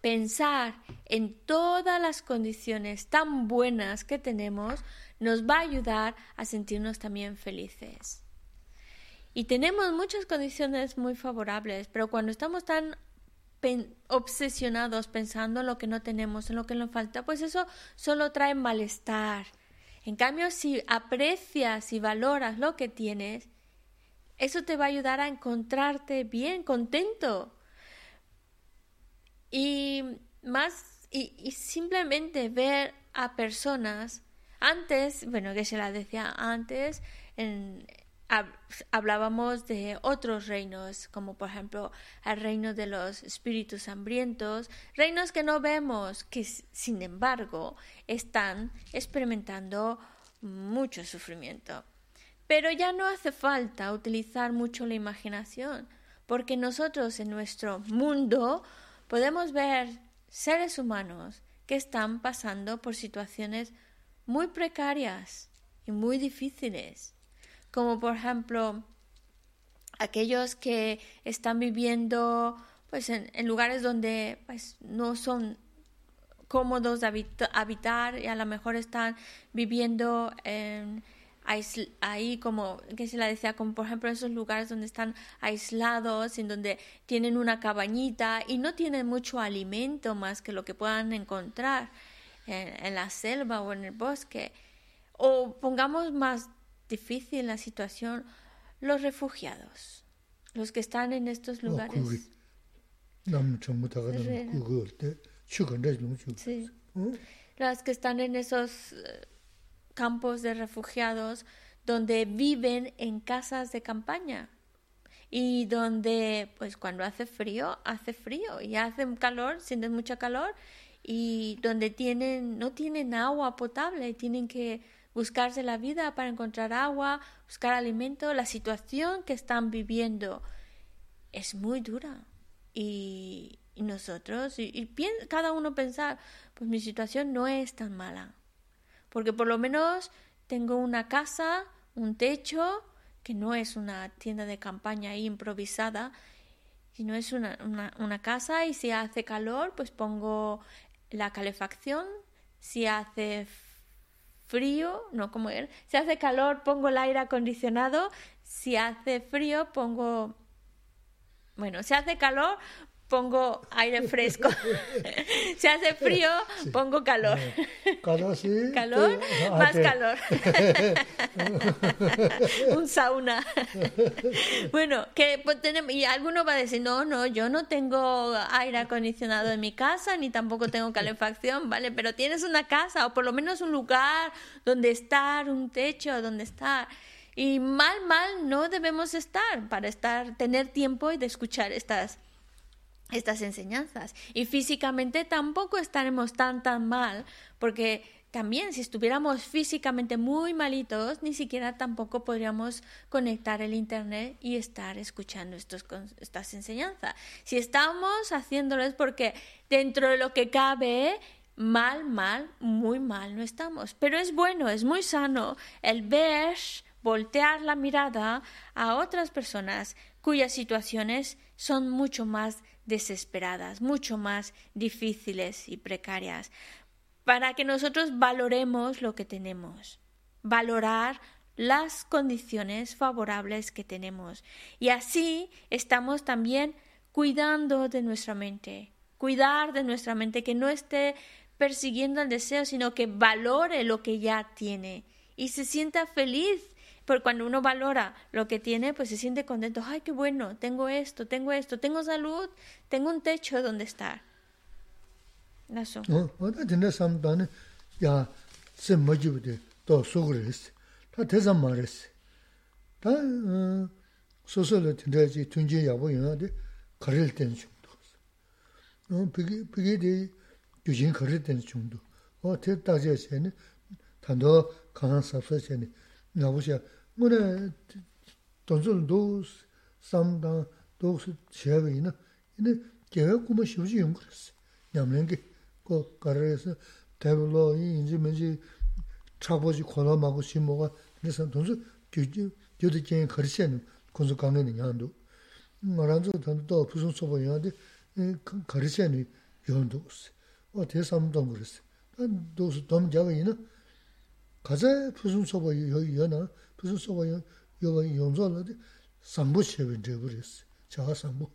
Pensar en todas las condiciones tan buenas que tenemos nos va a ayudar a sentirnos también felices. Y tenemos muchas condiciones muy favorables, pero cuando estamos tan obsesionados pensando en lo que no tenemos, en lo que nos falta, pues eso solo trae malestar. En cambio, si aprecias y valoras lo que tienes, eso te va a ayudar a encontrarte bien, contento. Y más, y, simplemente ver a personas, antes, bueno, que se la decía antes, en, hablábamos de otros reinos, como por ejemplo el reino de los espíritus hambrientos, reinos que no vemos, que sin embargo están experimentando mucho sufrimiento. Pero ya no hace falta utilizar mucho la imaginación, porque nosotros en nuestro mundo podemos ver seres humanos que están pasando por situaciones muy precarias y muy difíciles como por ejemplo aquellos que están viviendo pues en, lugares donde pues, no son cómodos de habitar y a lo mejor están viviendo ahí como que se la decía como por ejemplo esos lugares donde están aislados en donde tienen una cabañita y no tienen mucho alimento más que lo que puedan encontrar en la selva o en el bosque. O pongamos más difícil la situación los refugiados, los que están en estos lugares. Sí. Las que están en esos eh, campos de refugiados donde viven en casas de campaña y donde pues cuando hace frío hace frío y hace calor sienten mucha calor y donde tienen no tienen agua potable tienen que buscarse la vida para encontrar agua, buscar alimento, la situación que están viviendo es muy dura. Y, nosotros, y, cada uno pensar, pues mi situación no es tan mala. Porque por lo menos tengo una casa, un techo, que no es una tienda de campaña improvisada, sino es una, una casa y si hace calor, pues pongo la calefacción, si hace frío, no como él, si hace calor pongo el aire acondicionado, si hace frío pongo, bueno, si hace calor pongo aire fresco. si hace frío, pongo calor. Calor, sí. Calor, más calor. Un sauna. bueno, que pues, tenemos, y alguno va a decir, no, no, yo no tengo aire acondicionado en mi casa, ni tampoco tengo calefacción, ¿vale? Pero tienes una casa, o por lo menos un lugar donde estar, un techo donde estar. Y mal, mal no debemos estar para estar, tener tiempo y de escuchar estas estas enseñanzas. Y físicamente tampoco estaremos tan tan mal, porque también si estuviéramos físicamente muy malitos, ni siquiera tampoco podríamos conectar el Internet y estar escuchando estos, estas enseñanzas. Si estamos haciéndolo es porque dentro de lo que cabe, mal, mal, muy mal no estamos. Pero es bueno, es muy sano el ver, voltear la mirada a otras personas cuyas situaciones son mucho más desesperadas, mucho más difíciles y precarias, para que nosotros valoremos lo que tenemos, valorar las condiciones favorables que tenemos. Y así estamos también cuidando de nuestra mente, cuidar de nuestra mente, que no esté persiguiendo el deseo, sino que valore lo que ya tiene y se sienta feliz. Porque cuando uno valora lo que tiene, pues se siente contento. Ay, qué bueno, tengo esto, tengo esto, tengo salud, tengo un techo donde estar. Eso. tā tēsā mā rē sī. Tā sōsō lō tīndā jī tūnjī yābō yunā dī karil tēn chūng tō sī. Pīkī dī gyūjīn karil tēn chūng tō. O tē tā jī yā nī, tāndō kāngā sāpsā chē nī, ngā bō shiā. Ngō nē tōnsō lō dō sām tāng dō sī shiā bī yunā, yunā gyāyā kūma shīw jī yung kō Nyam lēng kī, kō karil sī, tēb lō yī yīn jī mē jī 차보지 코로나하고 심모가 그래서 돈수 규규 규도 개인 거르시는 군수 강내는 양도 말한도 돈도 무슨 소보야데 거르시는 연도 어 대삼도 그랬어 난 도스 돈 잡이나 가자 무슨 소보 여나 무슨 소보 여 용조라데 삼부 쉐빈 되버렸어 자가 삼부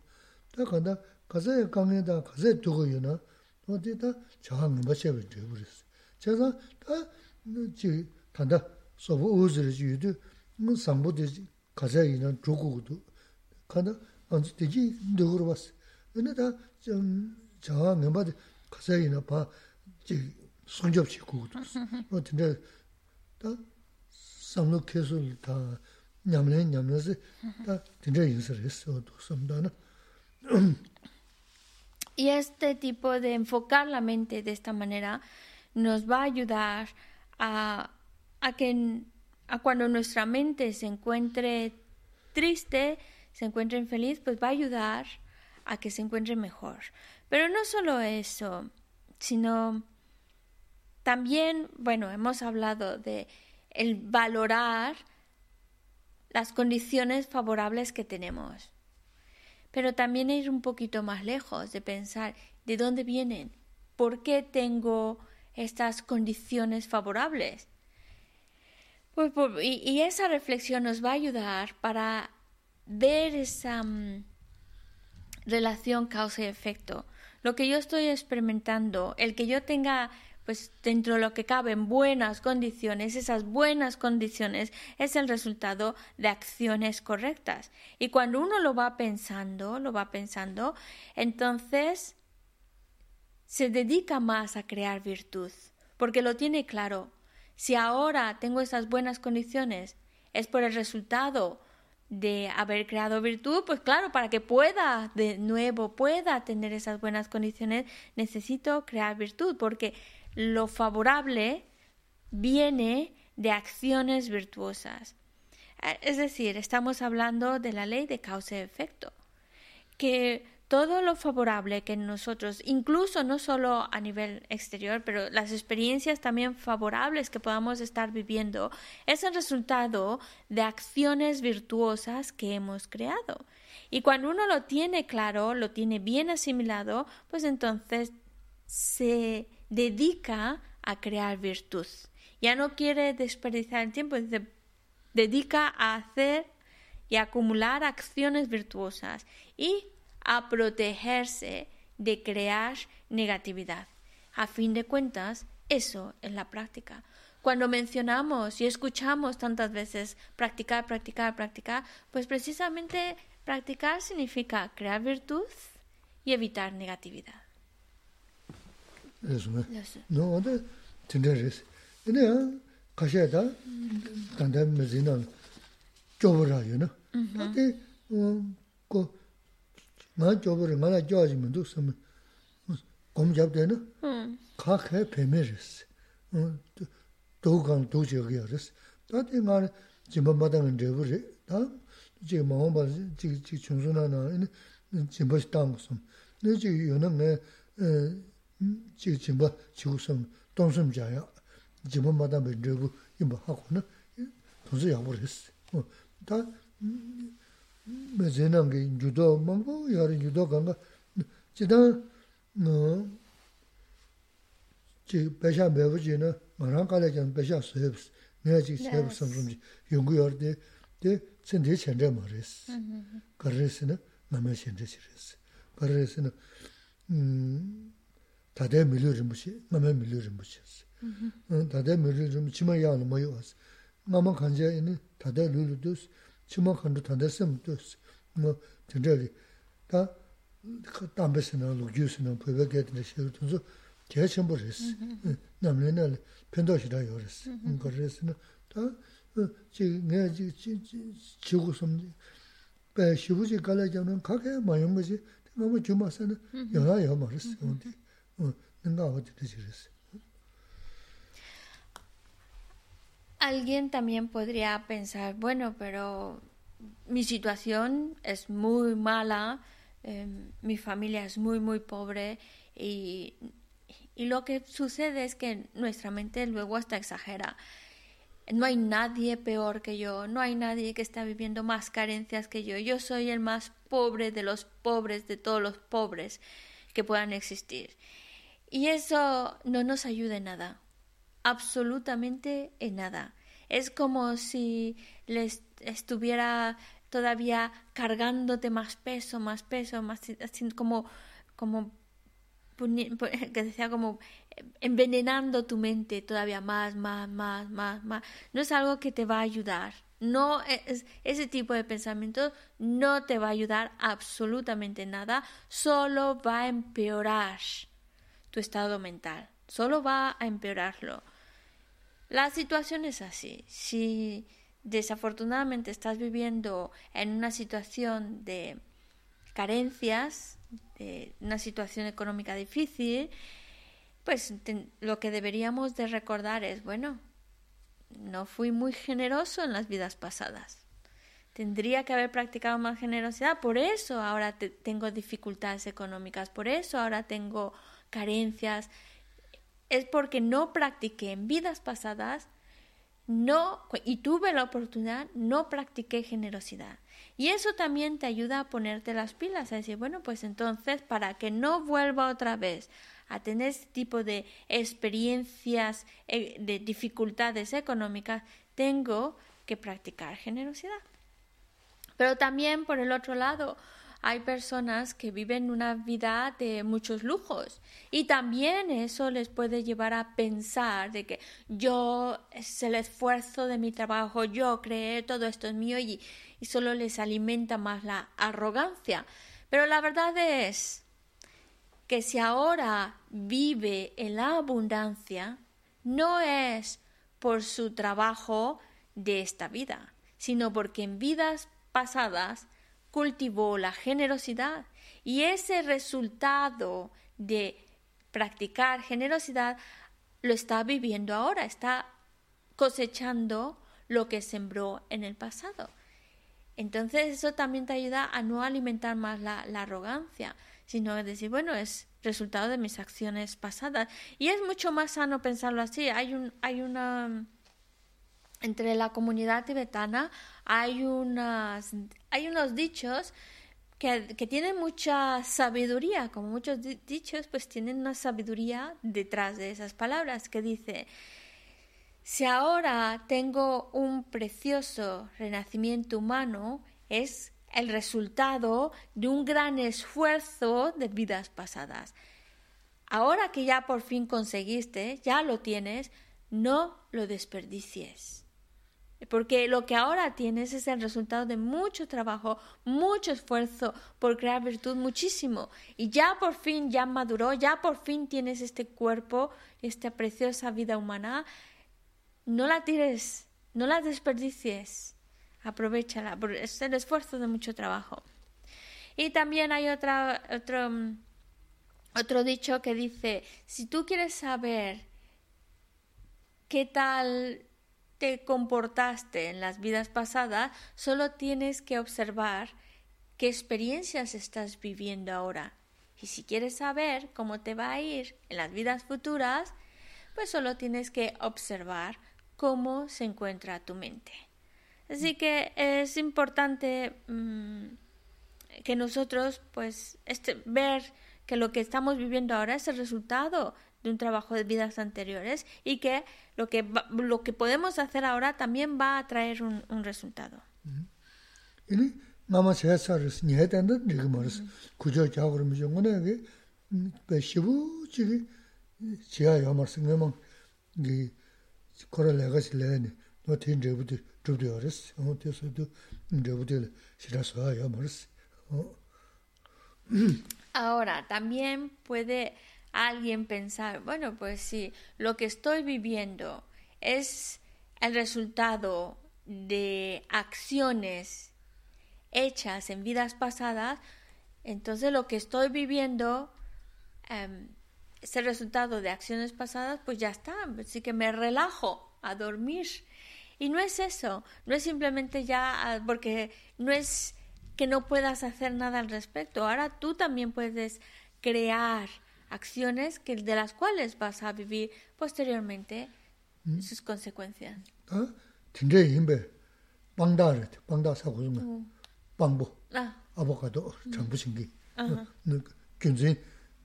다 간다 가자 강내다 가자 두고 여나 어디다 자가 뭐 쉐빈 되버렸어 제가 다 지 단다 소부 우즈르 주도 뭐 상부데 가자이나 조고도 가나 안지 되지 누구로 봤어 근데 다좀 저하 멤버들 가자이나 봐지 손접치 고도 뭐 근데 Y este tipo de enfocar la mente de esta manera nos va a ayudar a, a que a cuando nuestra mente se encuentre triste, se encuentre infeliz, pues va a ayudar a que se encuentre mejor. Pero no solo eso, sino también, bueno, hemos hablado de el valorar las condiciones favorables que tenemos. Pero también ir un poquito más lejos de pensar de dónde vienen, por qué tengo estas condiciones favorables. Pues, y, esa reflexión nos va a ayudar para ver esa mm, relación causa y efecto. Lo que yo estoy experimentando, el que yo tenga pues dentro de lo que cabe en buenas condiciones, esas buenas condiciones es el resultado de acciones correctas. Y cuando uno lo va pensando, lo va pensando, entonces se dedica más a crear virtud, porque lo tiene claro. Si ahora tengo esas buenas condiciones, es por el resultado de haber creado virtud, pues claro, para que pueda de nuevo, pueda tener esas buenas condiciones, necesito crear virtud, porque lo favorable viene de acciones virtuosas. Es decir, estamos hablando de la ley de causa y efecto, que todo lo favorable que nosotros, incluso no solo a nivel exterior, pero las experiencias también favorables que podamos estar viviendo, es el resultado de acciones virtuosas que hemos creado. Y cuando uno lo tiene claro, lo tiene bien asimilado, pues entonces se dedica a crear virtud. Ya no quiere desperdiciar el tiempo, dedica a hacer y acumular acciones virtuosas y a protegerse de crear negatividad. A fin de cuentas, eso es la práctica. Cuando mencionamos y escuchamos tantas veces practicar, practicar, practicar, pues precisamente practicar significa crear virtud y evitar negatividad. 레스네. 너 어디 진짜레스. 근데 가셔다. 단단 메지나 쪼버라요나 근데 고 나조버를 말아 줘지면 또 섬 검잡되나 각해 배메르스. 도강 도지역이었어 다들 말 지금 마당은 되버리 다 지금 뭐 봐지 지금 중순하나 지금 벌써 땅 무슨. 내지 요는 내 지금 진바 지구섬 동섬 자야 지금 마다 베르고 이거 하고는 도저히 안 버렸어. 다 메제는 게 주도 뭔고 여러 주도 간가 지다 뭐 배샤 배우지는 말한 갈래전 배샤 서비스 내가 지금 서비스 좀 연구 열대 데 진대 전제 말했어. 그래서는 남의 전제 싫었어. 그래서는 음 jan pesha suyabs nga chi suyabs samsum chi yungu yor de de tsinti chenze ma res karres na nama chenze chi res karres na tade milu rinpo chi nama milu rinpo chi tade milu rinpo chima yaa no mayo was nama kanja ina tade lulu dus chima kanda tade sem dus ta 담베스나 sina, lukyu sina, puiba gaya dina shiru tunzu, kaya chenpo resi. Namle na pendo shira yo resi. Nga resi na, ta chi ngaya chi chigu samdi, baya shibu chi gala jamna, kakaya mayunga chi, nga ma juma sana, yaya yo ma resi. Nga awa dina chi resi. Alguien también podría pensar, bueno, pero mi situación es muy mala, Em, mi familia es muy, muy pobre y, y lo que sucede es que nuestra mente luego hasta exagera. No hay nadie peor que yo, no hay nadie que está viviendo más carencias que yo. Yo soy el más pobre de los pobres, de todos los pobres que puedan existir. Y eso no nos ayuda en nada, absolutamente en nada. Es como si les estuviera todavía cargándote más peso, más peso, más como como que decía como envenenando tu mente todavía más, más, más, más, más. No es algo que te va a ayudar. No es ese tipo de pensamiento no te va a ayudar absolutamente nada, solo va a empeorar tu estado mental, solo va a empeorarlo. La situación es así. Si desafortunadamente estás viviendo en una situación de carencias, de una situación económica difícil, pues lo que deberíamos de recordar es, bueno, no fui muy generoso en las vidas pasadas. Tendría que haber practicado más generosidad, por eso ahora tengo dificultades económicas, por eso ahora tengo carencias. Es porque no practiqué en vidas pasadas no, y tuve la oportunidad, no practiqué generosidad. Y eso también te ayuda a ponerte las pilas, a decir, bueno, pues entonces, para que no vuelva otra vez a tener este tipo de experiencias, eh, de dificultades económicas, tengo que practicar generosidad. Pero también, por el otro lado, hay personas que viven una vida de muchos lujos y también eso les puede llevar a pensar de que yo es el esfuerzo de mi trabajo, yo creé todo esto es mío y, y solo les alimenta más la arrogancia. Pero la verdad es que si ahora vive en la abundancia, no es por su trabajo de esta vida, sino porque en vidas pasadas cultivó la generosidad y ese resultado de practicar generosidad lo está viviendo ahora, está cosechando lo que sembró en el pasado. Entonces eso también te ayuda a no alimentar más la, arrogancia, sino a decir, bueno, es resultado de mis acciones pasadas. Y es mucho más sano pensarlo así. Hay, un, hay una entre la comunidad tibetana hay, unas, hay unos dichos que, que, tienen mucha sabiduría, como muchos dichos, pues tienen una sabiduría detrás de esas palabras que dice, si ahora tengo un precioso renacimiento humano, es el resultado de un gran esfuerzo de vidas pasadas. Ahora que ya por fin conseguiste, ya lo tienes, no lo desperdicies porque lo que ahora tienes es el resultado de mucho trabajo, mucho esfuerzo por crear virtud, muchísimo. Y ya por fin, ya maduró, ya por fin tienes este cuerpo, esta preciosa vida humana. No la tires, no la desperdicies, aprovechala, es el esfuerzo de mucho trabajo. Y también hay otra, otro, otro dicho que dice, si tú quieres saber qué tal te comportaste en las vidas pasadas, solo tienes que observar qué experiencias estás viviendo ahora. Y si quieres saber cómo te va a ir en las vidas futuras, pues solo tienes que observar cómo se encuentra tu mente. Así que es importante mm, que nosotros, pues, este, ver que lo que estamos viviendo ahora es el resultado de un trabajo de vidas anteriores y que lo que, lo que podemos hacer ahora también va a traer un, un resultado. Ahora, también puede alguien pensar, bueno, pues si lo que estoy viviendo es el resultado de acciones hechas en vidas pasadas, entonces lo que estoy viviendo em, es el resultado de acciones pasadas, pues ya está, así que me relajo a dormir. Y no es eso, no es simplemente ya ah, porque no es que no puedas hacer nada al respecto. Ahora tú también puedes crear acciones que de las cuales vas a vivir posteriormente mm. sus consecuencias. Ah, tindre yinbe bangda re, bangda sa gu zunga, bangbo, abogado, chambu shingi, gyunzin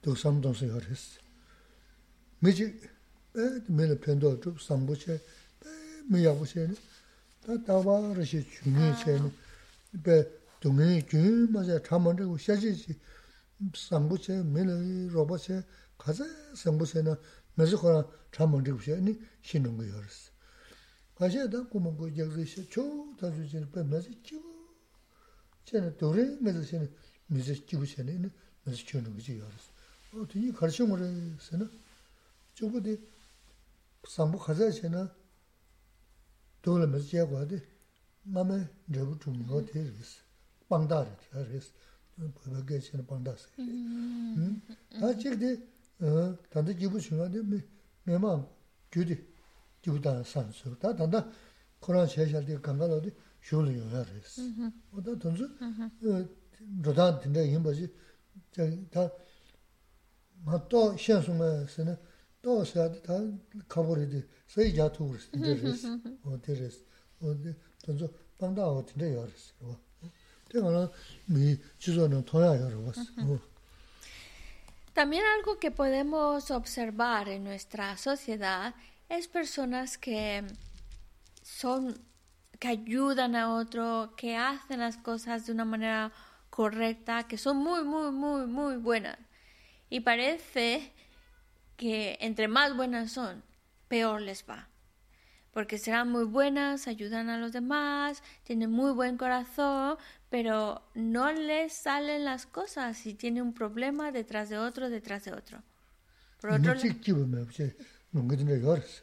do samdong se yores. Meji, me le pendo zhub sambu che, me yabu che, da dawa rashi chungi che, be dungi gyun ma ze chaman zhigu shaji chi, 상부체 메르 로봇체 가자 상부체나 메즈 코라 참은 리부체 아니 신는 거 열었어 가셔다 고문 거 저기서 초 다주진 빼 메즈 찌고 쟤는 도레 메즈 쟤는 메즈 찌고 쟤는 메즈 찌는 거지 sambuche, mili, roboche, kaza sambuche na mezi khora chamangdikubshe, ni shinungu yorisi. Kashi da kumungu yagzishe, cho tazu zini pe mezi jibu, zini dori mezi zini mezi jibu zini, ni mezi chunungu zi yorisi. O tu yi karshi ngore zini, chubu di sambu kaza zini, dola mezi jagwa di, mame drebu chungungo di yorisi, bangda yorisi. bhagya shena pandasa. Mm-hmm. Hmm? A ah, chikdi, ah, tanda jibu shunga di mima gyudi jibu dana san suru. Ta tanda Kurang shayshal di ganga lo di shulu yoya res. Mm-hmm. Oda tunzu, mm-hmm. eh, rodan tinda yinba chi, ta ma to shen sunga sena, to sayadi ta kaburi di sayi jatu res, tinda res. Oda res. Oda tunzu, pangda o tinda yoya res. Oda También algo que podemos observar en nuestra sociedad es personas que son que ayudan a otro, que hacen las cosas de una manera correcta, que son muy, muy, muy, muy buenas. Y parece que entre más buenas son, peor les va porque serán muy buenas, ayudan a los demás, tienen muy buen corazón, pero no les salen las cosas y tiene un problema detrás de otro, detrás de otro. Por otro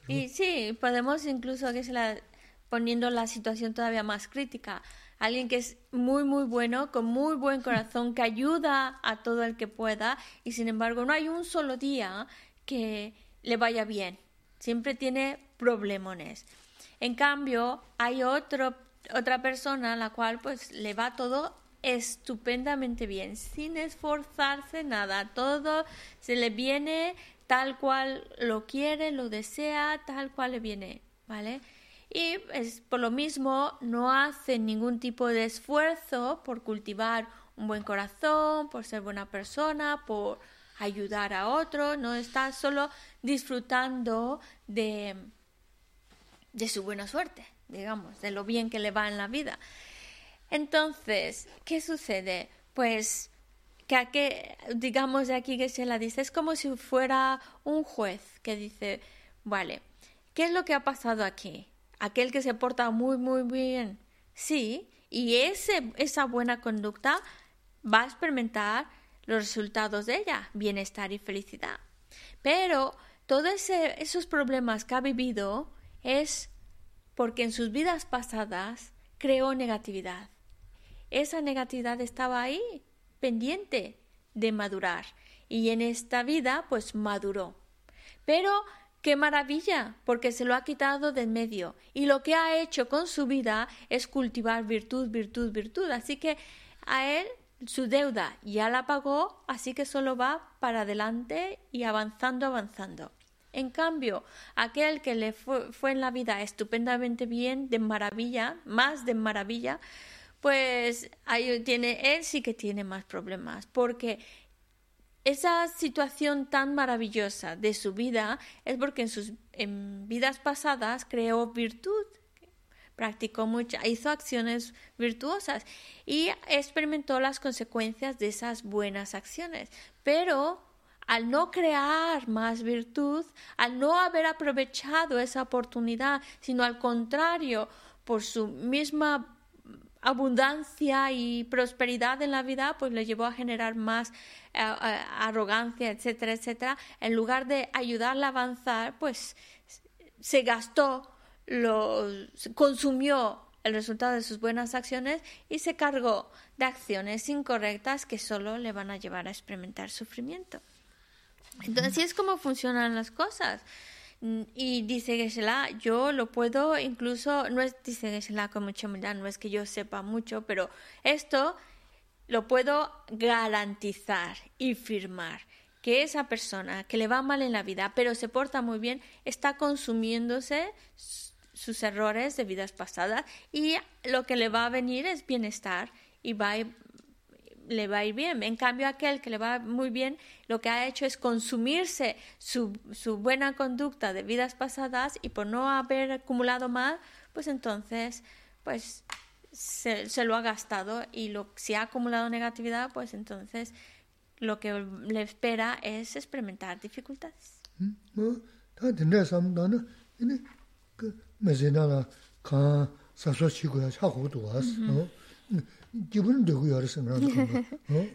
y sí, podemos incluso que se la, poniendo la situación todavía más crítica. Alguien que es muy, muy bueno, con muy buen corazón, que ayuda a todo el que pueda y sin embargo no hay un solo día que le vaya bien. Siempre tiene problemones. En cambio, hay otro, otra persona a la cual pues le va todo estupendamente bien, sin esforzarse nada, todo se le viene tal cual lo quiere, lo desea, tal cual le viene, ¿vale? Y es por lo mismo no hace ningún tipo de esfuerzo por cultivar un buen corazón, por ser buena persona, por ayudar a otro, no está solo disfrutando de de su buena suerte, digamos, de lo bien que le va en la vida. Entonces, ¿qué sucede? Pues que, digamos de aquí que se la dice, es como si fuera un juez que dice, vale, ¿qué es lo que ha pasado aquí? Aquel que se porta muy, muy bien, sí, y ese, esa buena conducta va a experimentar los resultados de ella, bienestar y felicidad. Pero todos esos problemas que ha vivido es porque en sus vidas pasadas creó negatividad. Esa negatividad estaba ahí, pendiente de madurar. Y en esta vida, pues maduró. Pero qué maravilla, porque se lo ha quitado de en medio. Y lo que ha hecho con su vida es cultivar virtud, virtud, virtud. Así que a él su deuda ya la pagó, así que solo va para adelante y avanzando, avanzando. En cambio, aquel que le fue, en la vida estupendamente bien, de maravilla, más de maravilla, pues ahí tiene, él sí que tiene más problemas, porque esa situación tan maravillosa de su vida es porque en sus en vidas pasadas creó virtud, practicó mucha, hizo acciones virtuosas y experimentó las consecuencias de esas buenas acciones. Pero al no crear más virtud, al no haber aprovechado esa oportunidad, sino al contrario, por su misma abundancia y prosperidad en la vida, pues le llevó a generar más eh, eh, arrogancia, etcétera, etcétera. En lugar de ayudarle a avanzar, pues se gastó, lo, consumió el resultado de sus buenas acciones y se cargó de acciones incorrectas que solo le van a llevar a experimentar sufrimiento. Entonces, así es como funcionan las cosas. Y dice Geshe-la, yo lo puedo incluso, no es, dice Geshe-la con mucha humildad, no es que yo sepa mucho, pero esto lo puedo garantizar y firmar que esa persona que le va mal en la vida, pero se porta muy bien, está consumiéndose sus errores de vidas pasadas y lo que le va a venir es bienestar y va le va a ir bien. En cambio, aquel que le va muy bien, lo que ha hecho es consumirse su, su buena conducta de vidas pasadas y por no haber acumulado más, pues entonces, pues se, se, lo ha gastado y lo, si ha acumulado negatividad, pues entonces lo que le espera es experimentar dificultades. 기분 되고 열었어 나. 어?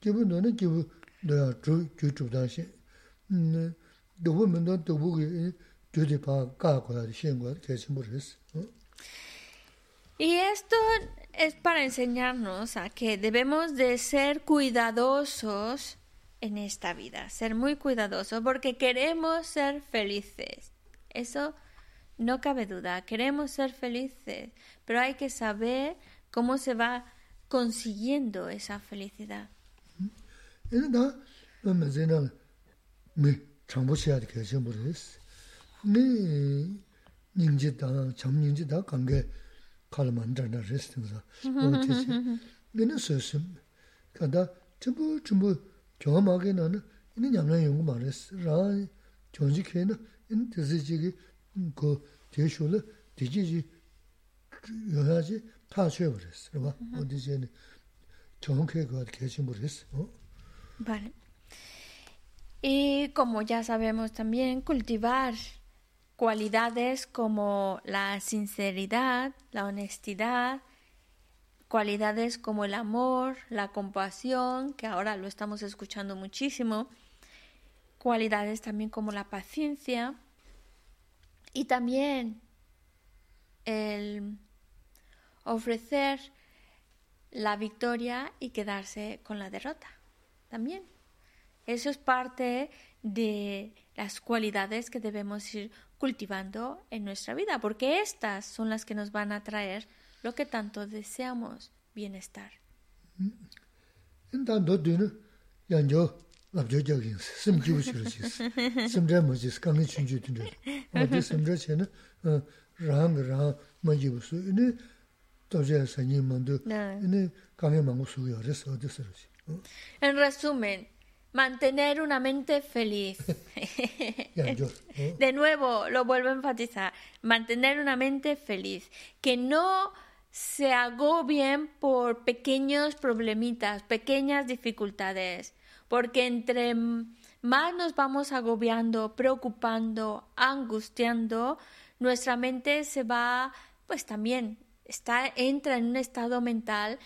기분 너는 기분 내가 주 주주다시. 음. 도보면도 도보기 되게 봐 까고야 신고 대신 모르겠어. 어? Y esto es para enseñarnos a que debemos de ser cuidadosos en esta vida, ser muy cuidadosos porque queremos ser felices. Eso no cabe duda, queremos ser felices, pero hay que saber cómo se va consiguiendo esa felicidad. Ene da me zena me chambo xiya de ke xian bu res. Me ningji da cham ningji da kange kal man da da res de za. Wo te se. Ene so sim ka da chbu chbu jo ma ge na ne ene nyam na yong ma res. Ra jo ji ke na ene de ji ge ko je shu le de ji ji yo ya ji Vale. Y como ya sabemos también, cultivar cualidades como la sinceridad, la honestidad, cualidades como el amor, la compasión, que ahora lo estamos escuchando muchísimo, cualidades también como la paciencia y también el ofrecer la victoria y quedarse con la derrota también. Eso es parte de las cualidades que debemos ir cultivando en nuestra vida, porque estas son las que nos van a traer lo que tanto deseamos, bienestar. En resumen, mantener una mente feliz. De nuevo, lo vuelvo a enfatizar, mantener una mente feliz, que no se agobien por pequeños problemitas, pequeñas dificultades, porque entre más nos vamos agobiando, preocupando, angustiando, nuestra mente se va pues también está, entra en un estado mental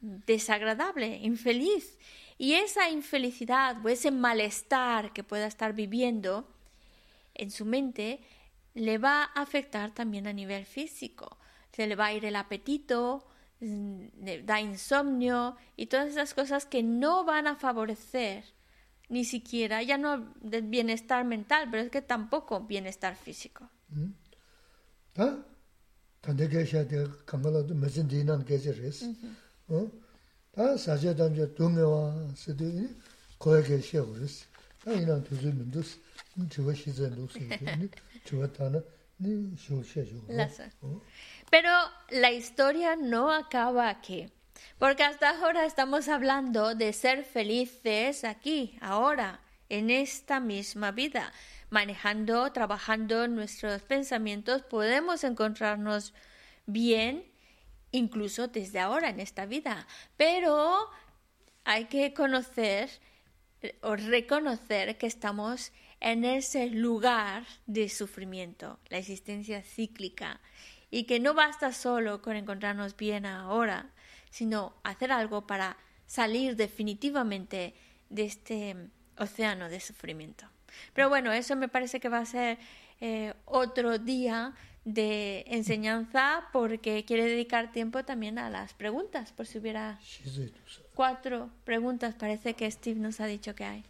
desagradable, infeliz. Y esa infelicidad o ese malestar que pueda estar viviendo en su mente le va a afectar también a nivel físico. Se le va a ir el apetito, mm, da insomnio y todas esas cosas que no van a favorecer ni siquiera, ya no del bienestar mental, pero es que tampoco bienestar físico. ¿Mm? ¿Ah? Tante geisha de kambala du mezin di nan geisha res. Ta sajia damja dunga wa sido ini koya geisha u res. Ta ina tuzu mindus, chiwa shiza ndusi, chiwa tana, ni shio shia shio. Pero la historia no acaba aquí. Porque hasta ahora estamos hablando de ser felices aquí, ahora, en esta misma vida. Manejando, trabajando nuestros pensamientos, podemos encontrarnos bien, incluso desde ahora en esta vida. Pero hay que conocer o reconocer que estamos en ese lugar de sufrimiento, la existencia cíclica, y que no basta solo con encontrarnos bien ahora, sino hacer algo para salir definitivamente de este océano de sufrimiento. Pero bueno, eso me parece que va a ser eh, otro día de enseñanza porque quiere dedicar tiempo también a las preguntas, por si hubiera cuatro preguntas, parece que Steve nos ha dicho que hay.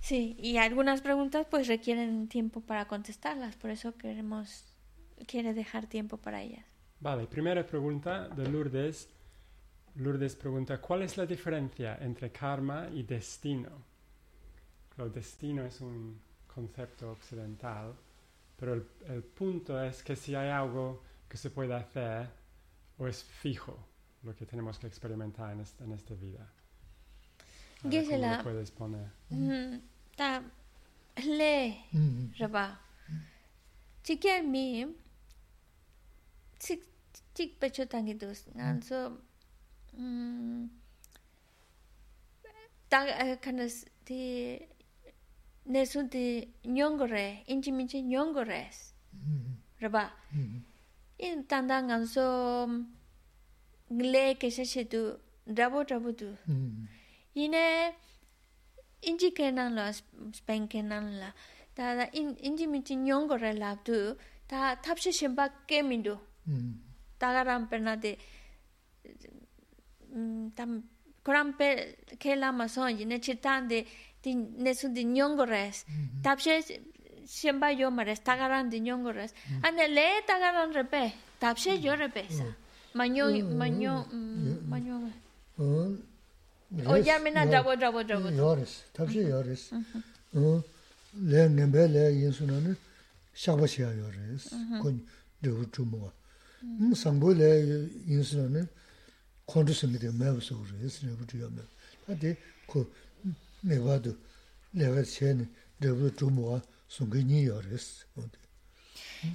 Sí, y algunas preguntas pues requieren tiempo para contestarlas, por eso queremos quiere dejar tiempo para ellas. Vale, primera pregunta de Lourdes. Lourdes pregunta, ¿cuál es la diferencia entre karma y destino? El destino es un concepto occidental, pero el, el punto es que si hay algo que se puede hacer o es fijo lo que tenemos que experimentar en, esta, en esta vida. Gisela, puedes poner? Ta le raba. Chiquian mi chik chik pecho tangi 내수디 뇽거레 인지민지 뇽거레스 raba in tanda ngan so gle ke she she du dabo dabo du ine inji ke nan la spen ke nan la da da in inji mi chin yong go re la du da tap she shin ba ke min du da ga ram pe na de tam 그람페 켈라마선 이네 치탄데 디 네순디 뇽고레스 답셰 셴바 요마레스 타가란 디 뇽고레스 안데 레 타가란 레페 답셰 요레페사 마뇽 마뇽 마뇽 어 오야메나 잡어 잡어 잡어 요레스 답셰 요레스 어 레네베 레 예수나는 샤바시아 요레스 군 드우투모 음 상보레 예수나는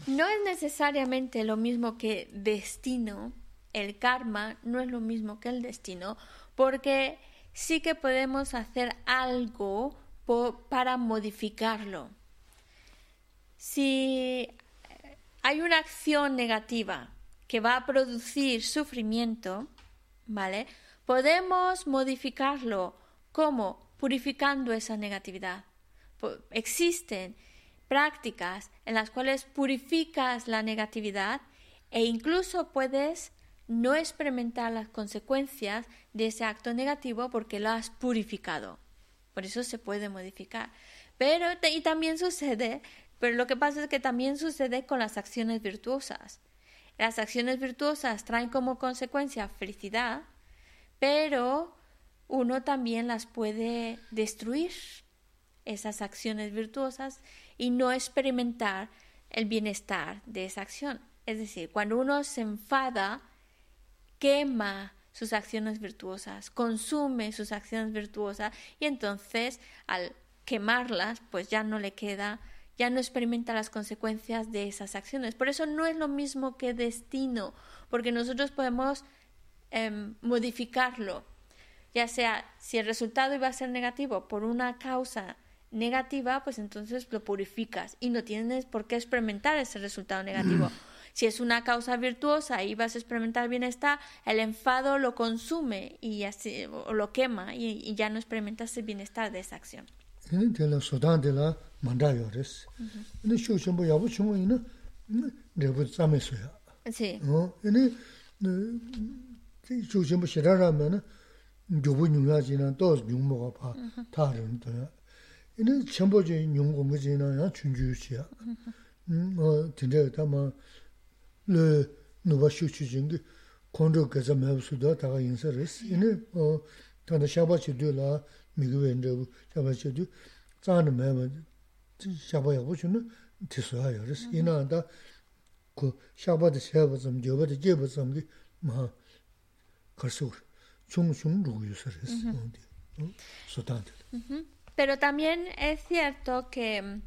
No es necesariamente lo mismo que destino, el karma no es lo mismo que el destino, porque sí que podemos hacer algo para modificarlo. Si hay una acción negativa que va a producir sufrimiento, ¿vale? Podemos modificarlo como purificando esa negatividad. Existen prácticas en las cuales purificas la negatividad e incluso puedes no experimentar las consecuencias de ese acto negativo porque lo has purificado. Por eso se puede modificar. Pero y también sucede, pero lo que pasa es que también sucede con las acciones virtuosas. Las acciones virtuosas traen como consecuencia felicidad, pero uno también las puede destruir, esas acciones virtuosas, y no experimentar el bienestar de esa acción. Es decir, cuando uno se enfada, quema sus acciones virtuosas, consume sus acciones virtuosas y entonces al quemarlas, pues ya no le queda ya no experimenta las consecuencias de esas acciones. Por eso no es lo mismo que destino, porque nosotros podemos em, modificarlo, ya sea si el resultado iba a ser negativo por una causa negativa, pues entonces lo purificas y no tienes por qué experimentar ese resultado negativo. Si es una causa virtuosa y vas a experimentar bienestar, el enfado lo consume y así, o lo quema y, y ya no experimentas el bienestar de esa acción. tēnā tēnā sūdāng tēnā māndā yō rēs. Mm-hmm. Nē shū shūmbō yābu shūmbō yīnā rēbu tsāmē sūyā. Nē shū shūmbō shirā rā mē nā gyōbu nyūngyā jīnā tōs nyūngbō gā pā mm-hmm. tā rē nā tōyā. Nē chēmbō jī nyūngbō ngā jīnā yā chūngyū shīyā. Mm-hmm. Tēnā tā mā lē nūpa shū chū jīngi kōndō gāzā mē bū sūdā tā gā yīnsā rēs. Nē tāndā shābā chī dō Ini tanda shaba chi du la migiwe nrebu shaba chi du zana mebu 샤바 야부추는 티스야 이나다 그 샤바의 샤바 좀 줘버지 줘버 좀기 마 Pero también es cierto que mm,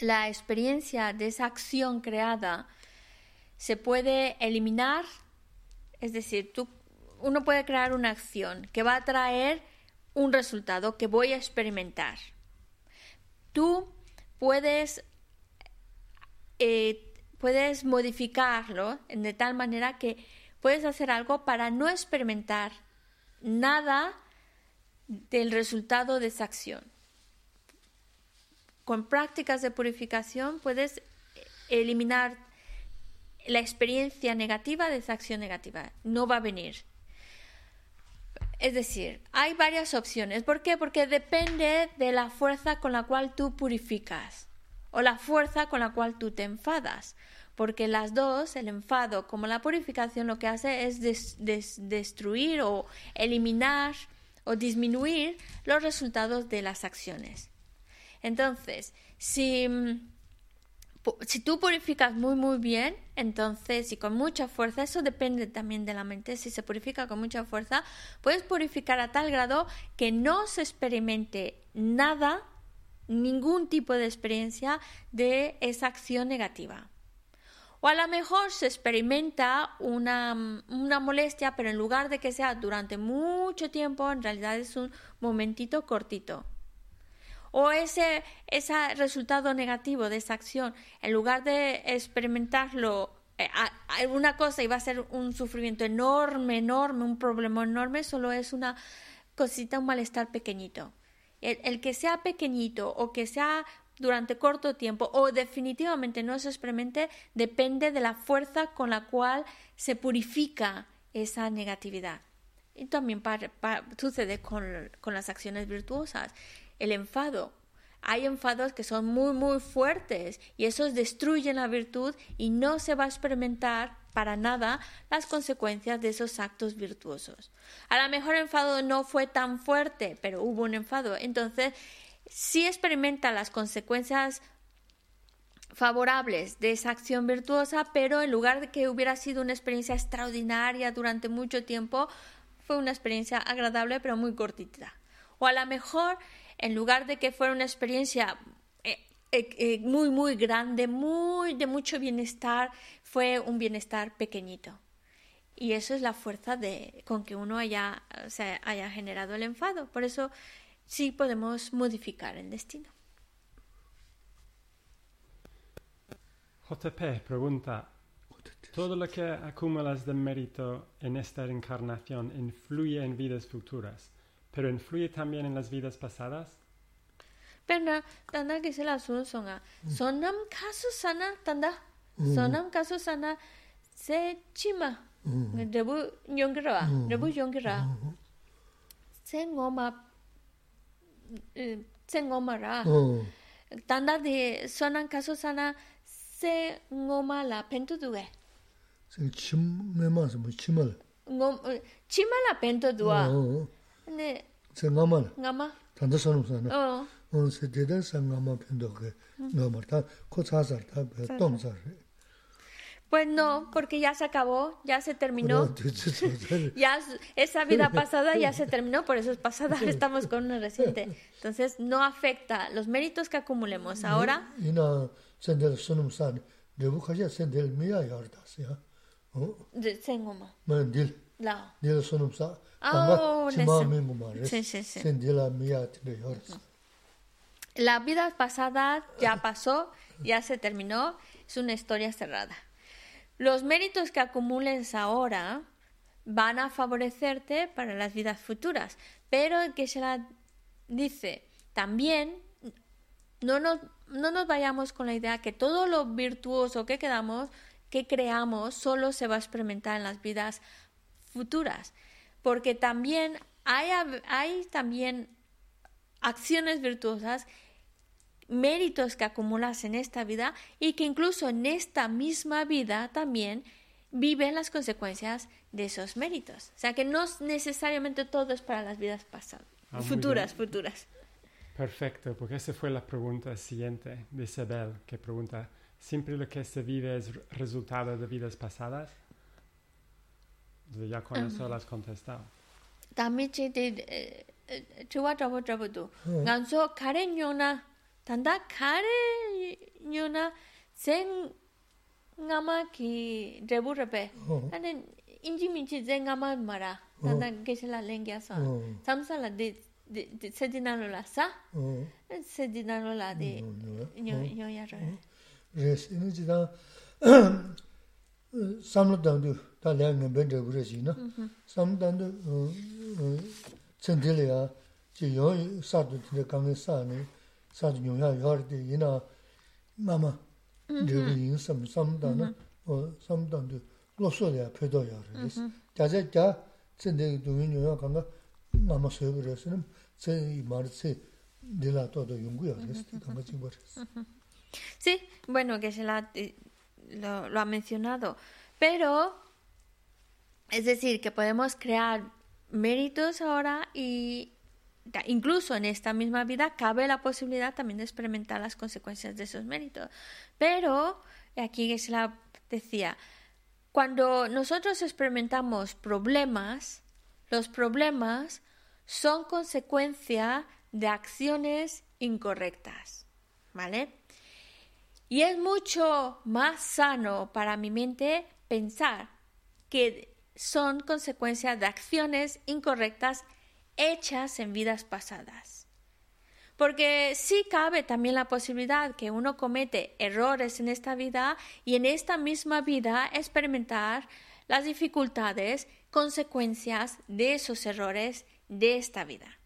la experiencia de esa acción creada se puede eliminar, es decir, tú, uno puede crear una acción que va a traer un resultado que voy a experimentar. Tú puedes, eh, puedes modificarlo de tal manera que puedes hacer algo para no experimentar nada del resultado de esa acción. Con prácticas de purificación puedes eliminar la experiencia negativa de esa acción negativa. No va a venir. Es decir, hay varias opciones. ¿Por qué? Porque depende de la fuerza con la cual tú purificas o la fuerza con la cual tú te enfadas. Porque las dos, el enfado como la purificación, lo que hace es destruir o eliminar o disminuir los resultados de las acciones. Entonces, si si tú purificas muy muy bien, entonces y con mucha fuerza, eso depende también de la mente, si se purifica con mucha fuerza, puedes purificar a tal grado que no se experimente nada, ningún tipo de experiencia de esa acción negativa. O a lo mejor se experimenta una, una molestia, pero en lugar de que sea durante mucho tiempo, en realidad es un momentito cortito o ese, ese resultado negativo de esa acción, en lugar de experimentarlo eh, alguna cosa y va a ser un sufrimiento enorme, enorme, un problema enorme, solo es una cosita, un malestar pequeñito. El, que sea pequeñito o que sea durante corto tiempo o definitivamente no se experimente depende de la fuerza con la cual se purifica esa negatividad. Y también sucede con, con las acciones virtuosas el enfado. Hay enfados que son muy, muy fuertes y esos destruyen la virtud y no se va a experimentar para nada las consecuencias de esos actos virtuosos. A lo mejor el enfado no fue tan fuerte, pero hubo un enfado. Entonces, sí experimenta las consecuencias favorables de esa acción virtuosa, pero en lugar de que hubiera sido una experiencia extraordinaria durante mucho tiempo, fue una experiencia agradable pero muy cortita. O a lo mejor en lugar de que fuera una experiencia eh, eh, eh, muy, muy grande, muy de mucho bienestar, fue un bienestar pequeñito. Y eso es la fuerza de, con que uno haya, haya generado el enfado. Por eso sí podemos modificar el destino. JP pregunta, ¿todo lo que acumulas de mérito en esta encarnación influye en vidas futuras? Pero influye también en las vidas pasadas. Pero tanda que se la son songa. Sonam caso sana tanda. Sonam caso sana se chima. Rebu yongira, rebu yongira. Se ngoma se ngoma ra. Tanda de sonam caso sana se ngoma la pentu duwe. Se chim me más chima. Ngom chima la pentu duwa. 네. 저 ngama. ngama. Tanda sanu sana. 어. 어, se deda sa ngama pendo que ngama ta ko chasar ta tong sar. Pues no, porque ya se acabó, ya se terminó. ya esa vida pasada ya se terminó, por eso es pasada, estamos con una reciente. Entonces no afecta los méritos que acumulemos ahora. Y no sendel sunum san, de buja sendel mía y ahorita, ¿sí? ¿Oh? De sengoma. Mandil. La. La vida pasada ya pasó, ya se terminó, es una historia cerrada. Los méritos que acumules ahora van a favorecerte para las vidas futuras, pero el que se la dice también no nos, no nos vayamos con la idea que todo lo virtuoso que quedamos, que creamos, solo se va a experimentar en las vidas futuras porque también hay, hay también acciones virtuosas, méritos que acumulas en esta vida y que incluso en esta misma vida también viven las consecuencias de esos méritos. O sea que no necesariamente todo es para las vidas pasadas, ah, futuras, futuras. Perfecto, porque esa fue la pregunta siguiente de Isabel, que pregunta, ¿siempre lo que se vive es resultado de vidas pasadas? Jag kan mm-hmm. så las contesta. Dami uh, uh, che de chwa chwa chwa do. Oh. Ngan so kare nyona tanda kare nyona zen ngama ki debu rebe. Oh. Ane inji minchi zen ngama mara. Tanda oh. gesela lengya so. Samsa la de sedinalo la sa. Sedinalo la de nyoya ro. Res, inu jidang uh, samlo dangdu. 다 내는 번저 그러시나 삼단도 천들이야. 지요 사도 근데 강에 사네 사도 용야 여르데 이나 마마. 되긴 삼 삼단은 어 삼단도 로소야 표도야 그래.서 자자자 근데 동인 용야 강가 마마 소버렸으면 제이 말세 딜라토도 용구야 그래서 강가 친구 Sí, bueno, que se la, eh, lo, lo ha mencionado, pero es decir, que podemos crear méritos ahora y incluso en esta misma vida cabe la posibilidad también de experimentar las consecuencias de esos méritos. Pero, aquí se la decía, cuando nosotros experimentamos problemas, los problemas son consecuencia de acciones incorrectas, ¿vale? Y es mucho más sano para mi mente pensar que son consecuencia de acciones incorrectas hechas en vidas pasadas. Porque sí cabe también la posibilidad que uno comete errores en esta vida y en esta misma vida experimentar las dificultades, consecuencias de esos errores de esta vida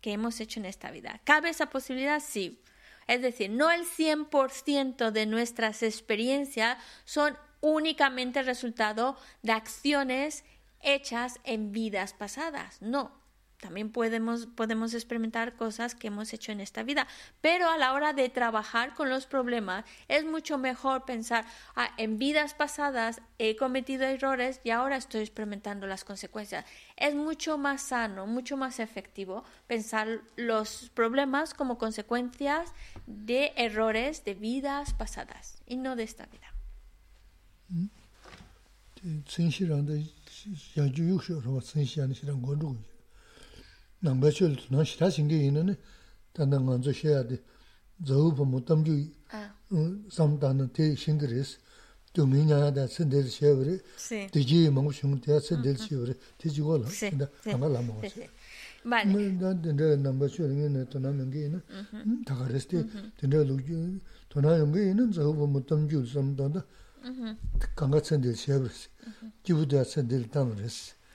que hemos hecho en esta vida. ¿Cabe esa posibilidad? Sí. Es decir, no el 100% de nuestras experiencias son únicamente resultado de acciones hechas en vidas pasadas. No. También podemos, experimentar cosas que hemos hecho en esta vida. Pero a la hora de trabajar con los problemas, es mucho mejor pensar, ah, en vidas pasadas he cometido errores y ahora estoy experimentando las consecuencias. Es mucho más sano, mucho más efectivo pensar los problemas como consecuencias de errores de vidas pasadas y no de esta vida. 증시란데 야주 육쇼로 증시하는 시랑 건주고 남바철 너 싫다 생기 있는 단단 건조 해야 돼 저우부 못담주 삼단은 대 싱그레스 도미냐다 신들 쉐브리 되지 먹고 싶은 대 신들 쉐브리 되지고 근데 아마 라모 맞네. 근데 넘버 쇼링은 또 남은 게 있는 다 가르스티 근데 로그 또 남은 게 있는 저거 못 담줄 삼단다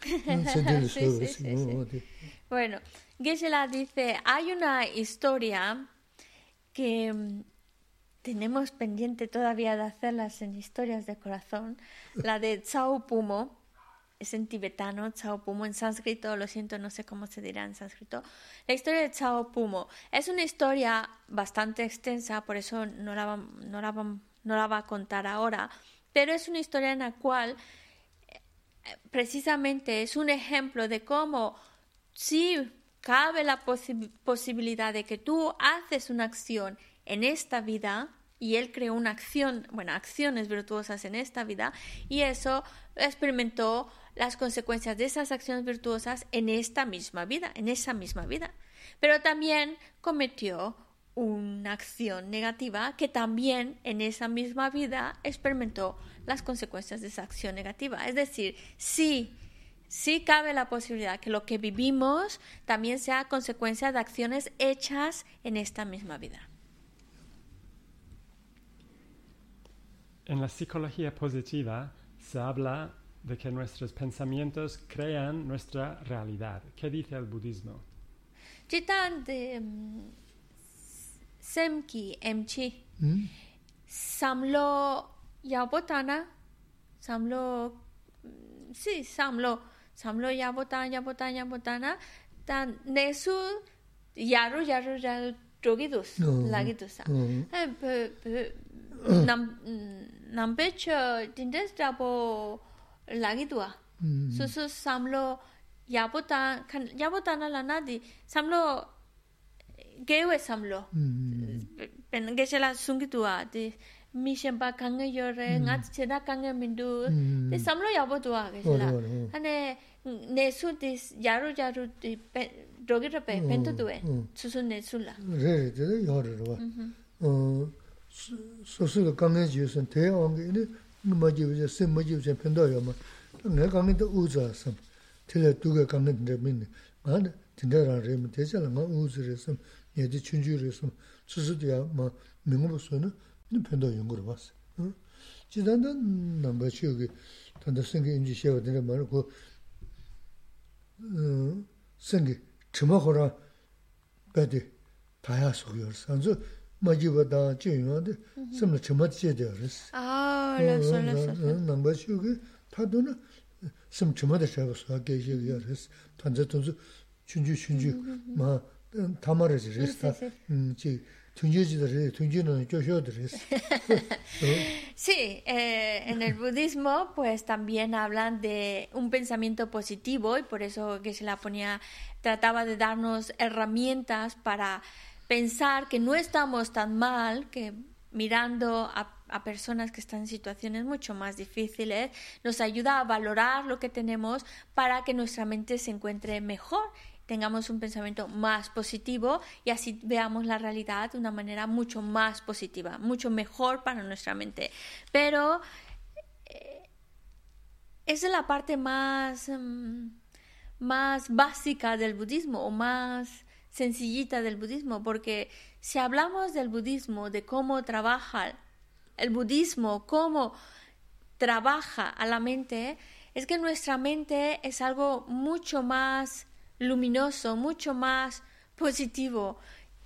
sí, wari sí, si. sí. ngu di. Bueno, Geshe-la dice, hay una historia que mm, tenemos pendiente todavía de hacerlas en historias de corazón, la de Tsao Pumo, es en tibetano, Tsao Pumo, en sánscrito, lo siento, no sé cómo se dirá en sánscrito. La historia de Tsao Pumo es una historia bastante extensa, por eso no la, no la, no la va a contar ahora, pero es una historia en la cual precisamente es un ejemplo de cómo si cabe la posi- posibilidad de que tú haces una acción en esta vida y él creó una acción, bueno, acciones virtuosas en esta vida y eso experimentó las consecuencias de esas acciones virtuosas en esta misma vida, en esa misma vida. Pero también cometió una acción negativa que también en esa misma vida experimentó las consecuencias de esa acción negativa. Es decir, sí, sí cabe la posibilidad que lo que vivimos también sea consecuencia de acciones hechas en esta misma vida. En la psicología positiva se habla de que nuestros pensamientos crean nuestra realidad. ¿Qué dice el budismo? De sem ki emchi hmm? samlo yabotana samlo si samlo. Samlo yabotana yabotana yabotana tan nesu yaru yaru yaru 조기도스 라기도사 에남 남베처 딘데스 잡어 라기도아 수수 삼로 야보타 야보타나 라나디 삼로 gewe samlo. Mm-hmm. Pen ge chela sungi tuwa de mi shemba kanga yore mm-hmm. nga cheda kanga mindu mm-hmm. de samlo yabo tuwa ge chela ane ne su de yaru yaru de dogi ra pe pen tu tuwe su ne su la. Re de yore ro uh, ba su su kanga ji sun te ong ne ma ji ji sem ma ji ji pen do yo ma. Ne kanga de u za sam tele du ge kanga de min ma de de ra re mi te chela nga u zu re sam ye de chun ju re sam su su de ya ma mi ngo so ne ne pen do yong ro ba se ji dan da na ba chi ge tan da sen ge in ji xie wa de ma ro ko uh sen ge chima ho ra ba de 다야 속여 산저 마지보다 중요한데 섬을 처음 지어야 됐어. Ah, lo so, lo so. 넘버 쇼게 파도는 섬 처음에 잡아서 계시기야 됐어. 단저 돈서 춘주 춘주 마 담아라지 됐어. sí, sí. 음, 지 춘주지들 춘주는 조셔들 됐어. Sí, eh, en el budismo pues también hablan de un pensamiento positivo y por eso que se la ponía, trataba de darnos herramientas para pensar que no estamos tan mal, que mirando a, a personas que están en situaciones mucho más difíciles, nos ayuda a valorar lo que tenemos para que nuestra mente se encuentre mejor tengamos un pensamiento más positivo y así veamos la realidad de una manera mucho más positiva, mucho mejor para nuestra mente. Pero eh, esa es la parte más, mm, más básica del budismo o más sencillita del budismo, porque si hablamos del budismo, de cómo trabaja el budismo, cómo trabaja a la mente, es que nuestra mente es algo mucho más luminoso, mucho más positivo.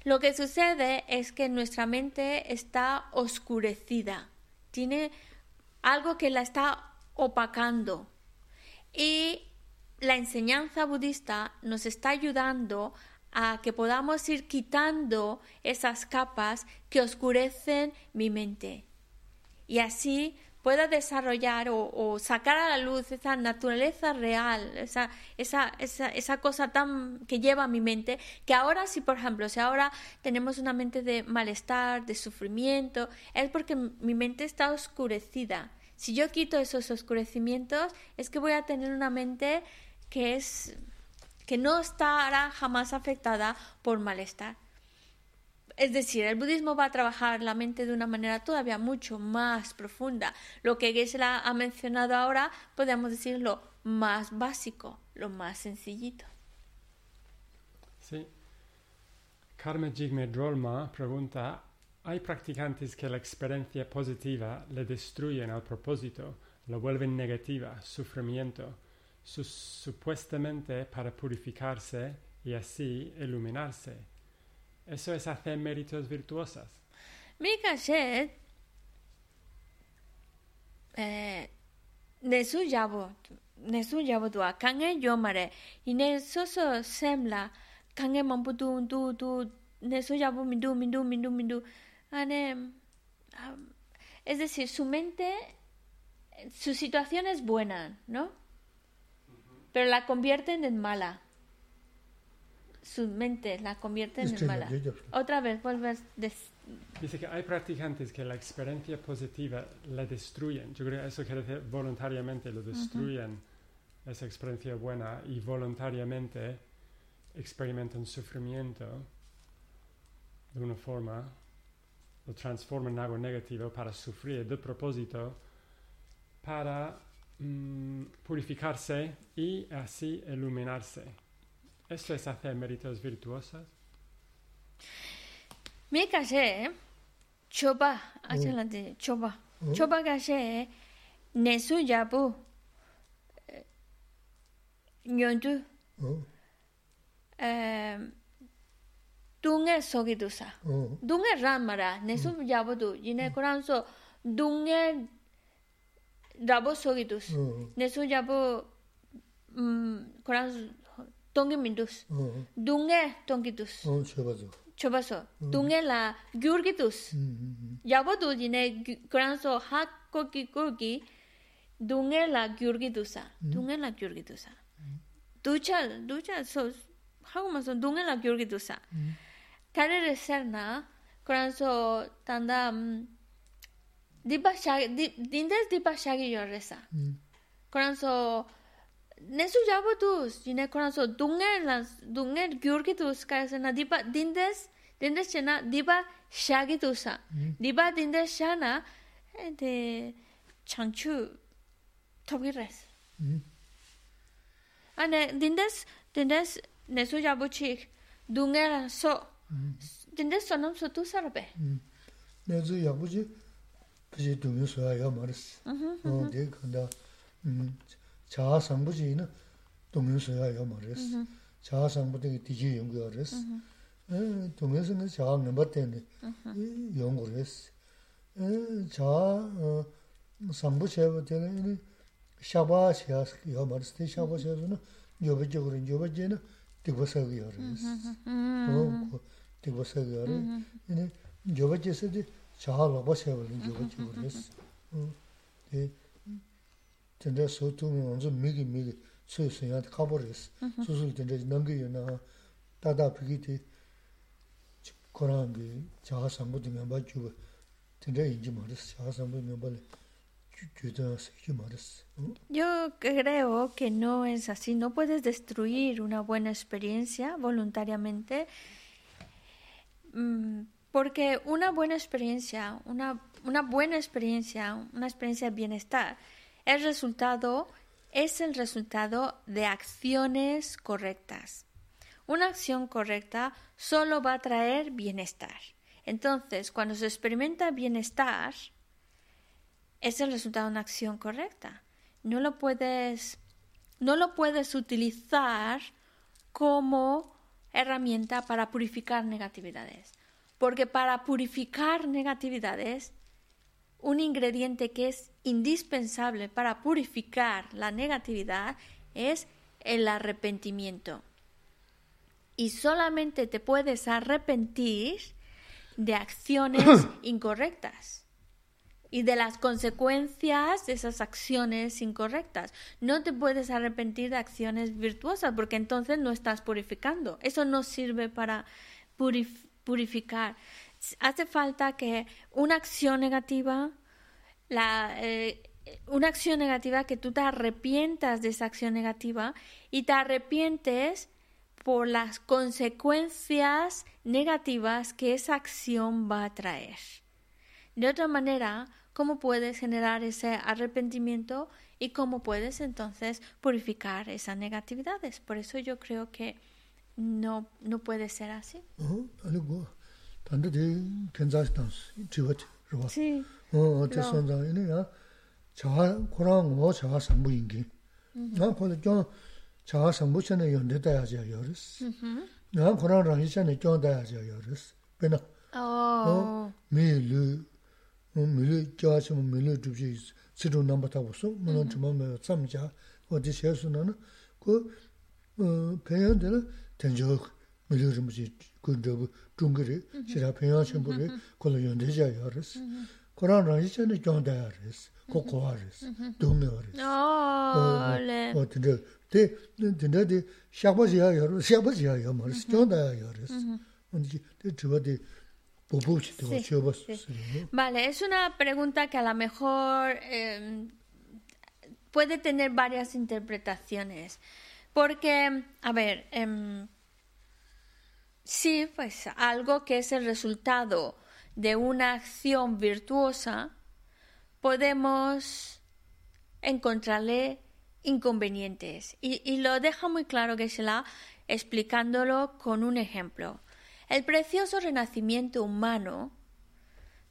Lo que sucede es que nuestra mente está oscurecida, tiene algo que la está opacando. Y la enseñanza budista nos está ayudando a que podamos ir quitando esas capas que oscurecen mi mente. Y así pueda desarrollar o, sacar a la luz esa naturaleza real, esa, esa, esa, esa cosa tan que lleva a mi mente, que ahora si por ejemplo, si ahora tenemos una mente de malestar, de sufrimiento, es porque mi mente está oscurecida. Si yo quito esos oscurecimientos, es que voy a tener una mente que es que no estará jamás afectada por malestar. Es decir, el budismo va a trabajar la mente de una manera todavía mucho más profunda. Lo que geshe ha mencionado ahora, podemos decir lo más básico, lo más sencillito. Sí. Carmen Jigme Drolma pregunta, ¿hay practicantes que la experiencia positiva le destruyen al propósito, lo vuelven negativa, sufrimiento, su supuestamente para purificarse y así iluminarse? Eso es hacer méritos virtuosos. Mika shed, eh, nesu yabo, nesu yabo tua, kange yomare, y nesu so semla, kange mampu tu, tu, tu, nesu yabo mindu, mindu, mindu, mindu, ane, es decir, su mente, su situación es buena, ¿no? Pero la convierten en mala su mente la convierte en mala. Otra vez, vuelves. Dice que hay practicantes que la experiencia positiva la destruyen. Yo creo que eso quiere decir voluntariamente lo destruyen, uh -huh. esa experiencia buena, y voluntariamente experimentan sufrimiento de una forma, lo transforman en algo negativo para sufrir de propósito, para mm, purificarse y así iluminarse. ¿Esto es hacer méritos virtuosos? Me casé, choba, adelante, choba. Choba casé, nesu yabu, nyontu, dunge sogidusa. Dunge ramara, nesu yabu du, yine koran so, dunge rabo sogidus. Nesu yabu, koran tongi mindus dunge tongi dus chobazo chobazo dunge la gyurgi dus yabo du jine granso ha ko ki ko ki dunge la gyurgi dusa dunge la gyurgi dusa duchal duchal so ha ma so dunge la gyurgi dusa tare resar na granso tanda dipa shagi dindes dipa shagi yoresa granso nesu jabo tus jine kona so dunger las dunger gyur ki tus ka se na dipa dindes dindes chena dipa sha ki tusa mm-hmm. dipa dindes sha na e, de changchu tobi res. Mm-hmm. Ane dindes dindes nesu jabo chik dunger so mm-hmm. dindes sonam so tu sarbe nesu jabo chi pisi dunger so ya maris. Oh, de kanda 자아 상부지는 동요 소야 말스 자아 상부의 디지 연구하랬어 에 동요서는 자아 넘버 때문에 연구했어 에 자아 상부체부 때문에 샤바시야 요 말스 샤바시야는 요버적으로 요버제는 되고서기 하랬어 어 되고서기 하랬어 네 요버제서도 자아 로버세버는 요버지 그랬어 어 근데 소통은 먼저 미기 미기 최선야 가버렸어 수술 된데 넘겨요나 다다 비기티 코란비 자아 상부도 멤버 주고 근데 인지 말았어 자아 상부 멤버 주주다 새끼 말았어 Yo creo que no es así. No puedes destruir una buena experiencia voluntariamente. mm, Porque una buena experiencia, una, una buena experiencia, una experiencia de bienestar, el resultado es el resultado de acciones correctas. Una acción correcta solo va a traer bienestar. Entonces, cuando se experimenta bienestar, es el resultado de una acción correcta. No lo puedes, no lo puedes utilizar como herramienta para purificar negatividades. Porque para purificar negatividades, un ingrediente que es indispensable para purificar la negatividad es el arrepentimiento. Y solamente te puedes arrepentir de acciones incorrectas y de las consecuencias de esas acciones incorrectas. No te puedes arrepentir de acciones virtuosas porque entonces no estás purificando. Eso no sirve para purif- purificar hace falta que una acción negativa, la, eh, una acción negativa que tú te arrepientas de esa acción negativa y te arrepientes por las consecuencias negativas que esa acción va a traer. De otra manera, ¿cómo puedes generar ese arrepentimiento y cómo puedes entonces purificar esas negatividades? Por eso yo creo que no, no puede ser así. 단데 괜찮지 당스 지워지 그거 Sí. 어 어때 선장이냐 자아 고랑 뭐 자아 상부인기 나 거기 좀 자아 상부전에 연대다야지 열었어 나 고랑랑 이전에 좀 다야지 열었어 배나 Oh. 밀루 밀루 자아좀 밀루 주지 지도 넘버 타고서 뭐는 좀 뭐, 참자 어디 셔서는 그어 배연들은 된저 mīlī rīma jī Vale, es una pregunta que a lo mejor em, puede tener varias interpretaciones. Porque, a ver, em, sí, pues algo que es el resultado de una acción virtuosa, podemos encontrarle inconvenientes. Y, lo deja muy claro Geshe-la explicándolo con un ejemplo. El precioso renacimiento humano,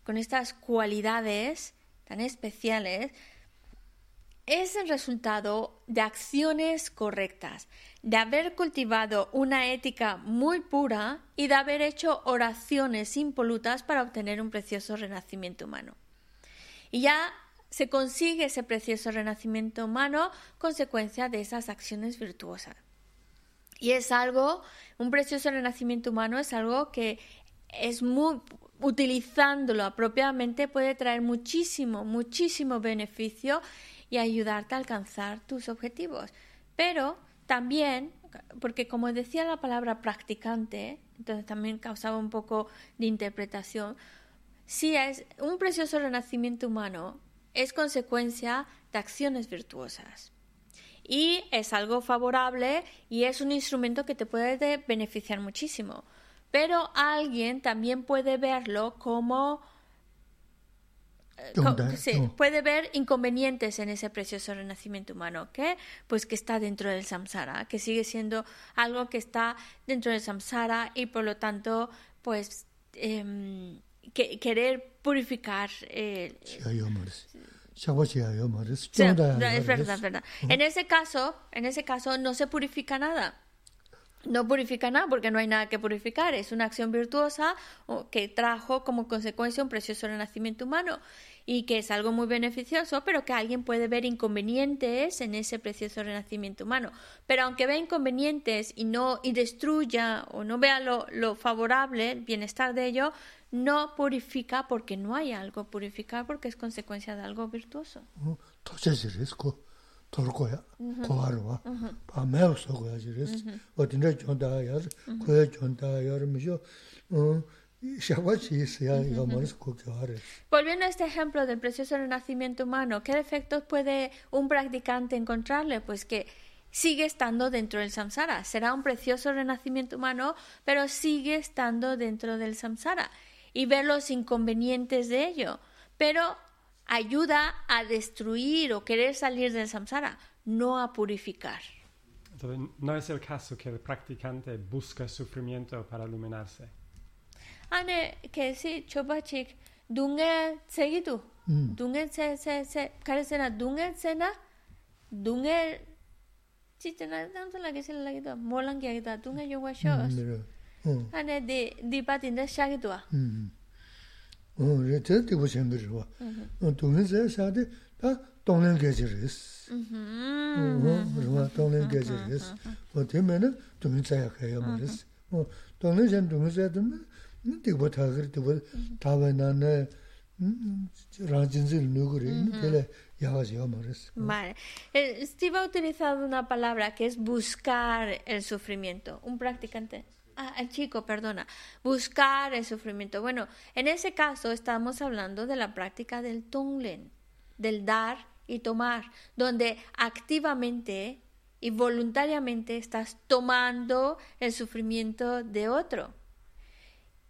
con estas cualidades tan especiales, es el resultado de acciones correctas, de haber cultivado una ética muy pura y de haber hecho oraciones impolutas para obtener un precioso renacimiento humano. Y ya se consigue ese precioso renacimiento humano consecuencia de esas acciones virtuosas. Y es algo, un precioso renacimiento humano es algo que es muy, utilizándolo apropiadamente puede traer muchísimo, muchísimo beneficio y ayudarte a alcanzar tus objetivos. Pero también, porque como decía la palabra practicante, entonces también causaba un poco de interpretación, sí es un precioso renacimiento humano es consecuencia de acciones virtuosas. Y es algo favorable y es un instrumento que te puede beneficiar muchísimo. Pero alguien también puede verlo como sí, puede ver inconvenientes en ese precioso renacimiento humano, que pues que está dentro del samsara, que sigue siendo algo que está dentro del samsara y por lo tanto pues eh, que, querer purificar eh, es verdad, verdad. En ese caso, en ese caso no se purifica nada no purifica nada porque no hay nada que purificar. Es una acción virtuosa que trajo como consecuencia un precioso renacimiento humano y que es algo muy beneficioso, pero que alguien puede ver inconvenientes en ese precioso renacimiento humano. Pero aunque vea inconvenientes y no y destruya o no vea lo, lo favorable, el bienestar de ello, no purifica porque no hay algo purificar porque es consecuencia de algo virtuoso. Volviendo a este ejemplo del precioso renacimiento humano, ¿qué defectos puede un practicante encontrarle? Pues que sigue estando dentro del samsara. Será un precioso renacimiento humano, pero sigue estando dentro del samsara. Y ver los inconvenientes de ello. Pero ayuda a destruir o querer salir del samsara, no a purificar. Entonces, no es el caso que el practicante busca sufrimiento para iluminarse. ane ke si choba chik dunge segidu dunge se se se kare sena dunge sena dunge chitena tamsa lagi sel lagi to molang kya kita dunge yoga shos ane de di pati ne shagi to oh re te ti bo chen bir o yā. Vale. Steve ha utilizado una palabra que es buscar el sufrimiento. Un practicante. Ah, el chico, perdona. Buscar el sufrimiento. Bueno, en ese caso estamos hablando de la práctica del tonglen, del dar y tomar, donde activamente y voluntariamente estás tomando el sufrimiento de otro.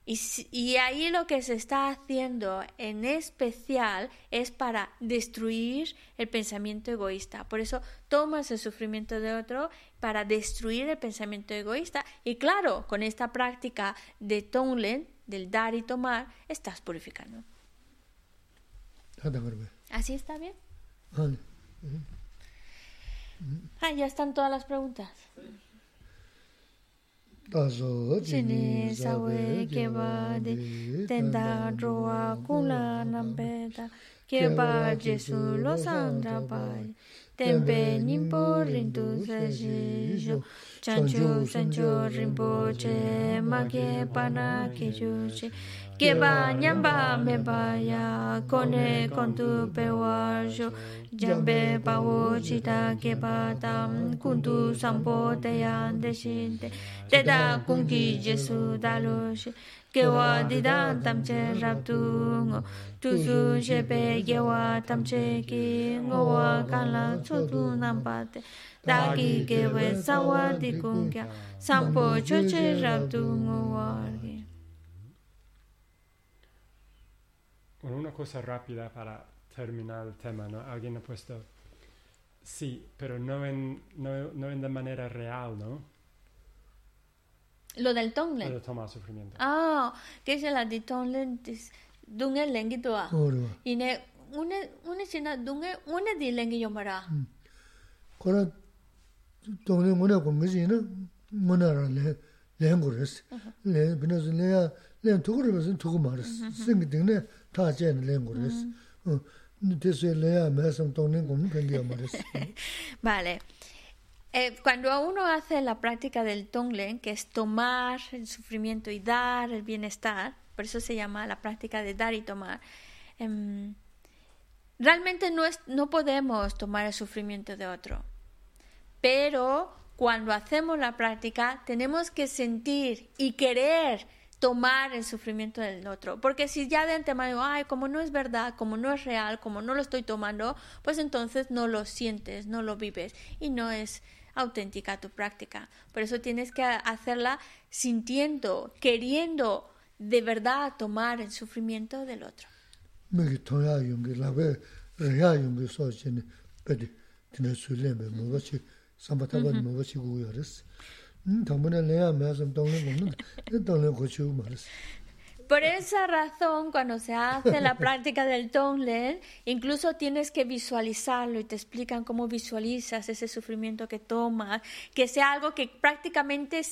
Y, ahí lo que se está haciendo en especial es para destruir el pensamiento egoísta. Por eso tomas el sufrimiento de otro para destruir el pensamiento egoísta. Y claro, con esta práctica de Tonglen, del dar y tomar, estás purificando. ¿Así está bien? Ah, ya están todas las preguntas. 다조 진이 사웨 게바데 텐다 조와 콜라 남베다 게바 제수 로산다바이 템베 님포 린투 사지조 찬초 산초 림포체 마게 파나 케조체 te te da kungi jesu da lo she kewa di dan tam che rap tu ngo tu su she pe kewa tam che ki ngo wa kan la cho tu nam pa te da ki ke we sa wa di kun kya sampo cho che rap ki Una cosa rápida para terminar el tema, ¿no? Alguien ha puesto, sí, pero no en, no, no en de manera real, ¿no? Lo del Tonglen. Lo del toma sufrimiento. Ah, que es la de Tonglen, dunge lengi toa. Y ne, una, una china dunge, una di lengi yomara. Kora, Tonglen una kumisi, ¿no? Muna ra le. Le, su le ya, le ya Singi taa chen res. Vale. Eh, cuando uno hace la práctica del Tonglen, que es tomar el sufrimiento y dar el bienestar, por eso se llama la práctica de dar y tomar, eh, realmente no, es, no podemos tomar el sufrimiento de otro. Pero cuando hacemos la práctica, tenemos que sentir y querer tomar el sufrimiento del otro. Porque si ya de antemano digo, ay, como no es verdad, como no es real, como no lo estoy tomando, pues entonces no lo sientes, no lo vives y no es auténtica tu práctica. Por eso tienes que hacerla sintiendo, queriendo de verdad tomar el sufrimiento del otro. Por esa razón, cuando se hace la práctica del Tonglen, incluso tienes que visualizarlo y te explican cómo visualizas ese sufrimiento que tomas, que sea algo que prácticamente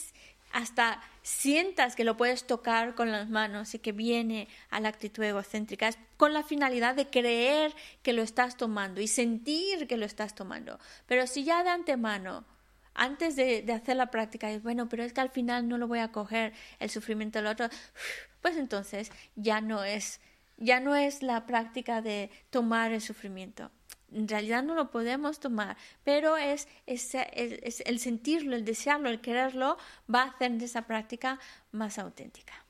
hasta sientas que lo puedes tocar con las manos y que viene a la actitud egocéntrica. Es con la finalidad de creer que lo estás tomando y sentir que lo estás tomando. Pero si ya de antemano antes de, hacer la práctica, es bueno, pero es que al final no lo voy a coger el sufrimiento del otro, pues entonces ya no es, ya no es la práctica de tomar el sufrimiento. En realidad no lo podemos tomar, pero es, es, el sentirlo, el desearlo, el quererlo, va a hacer de esa práctica más auténtica.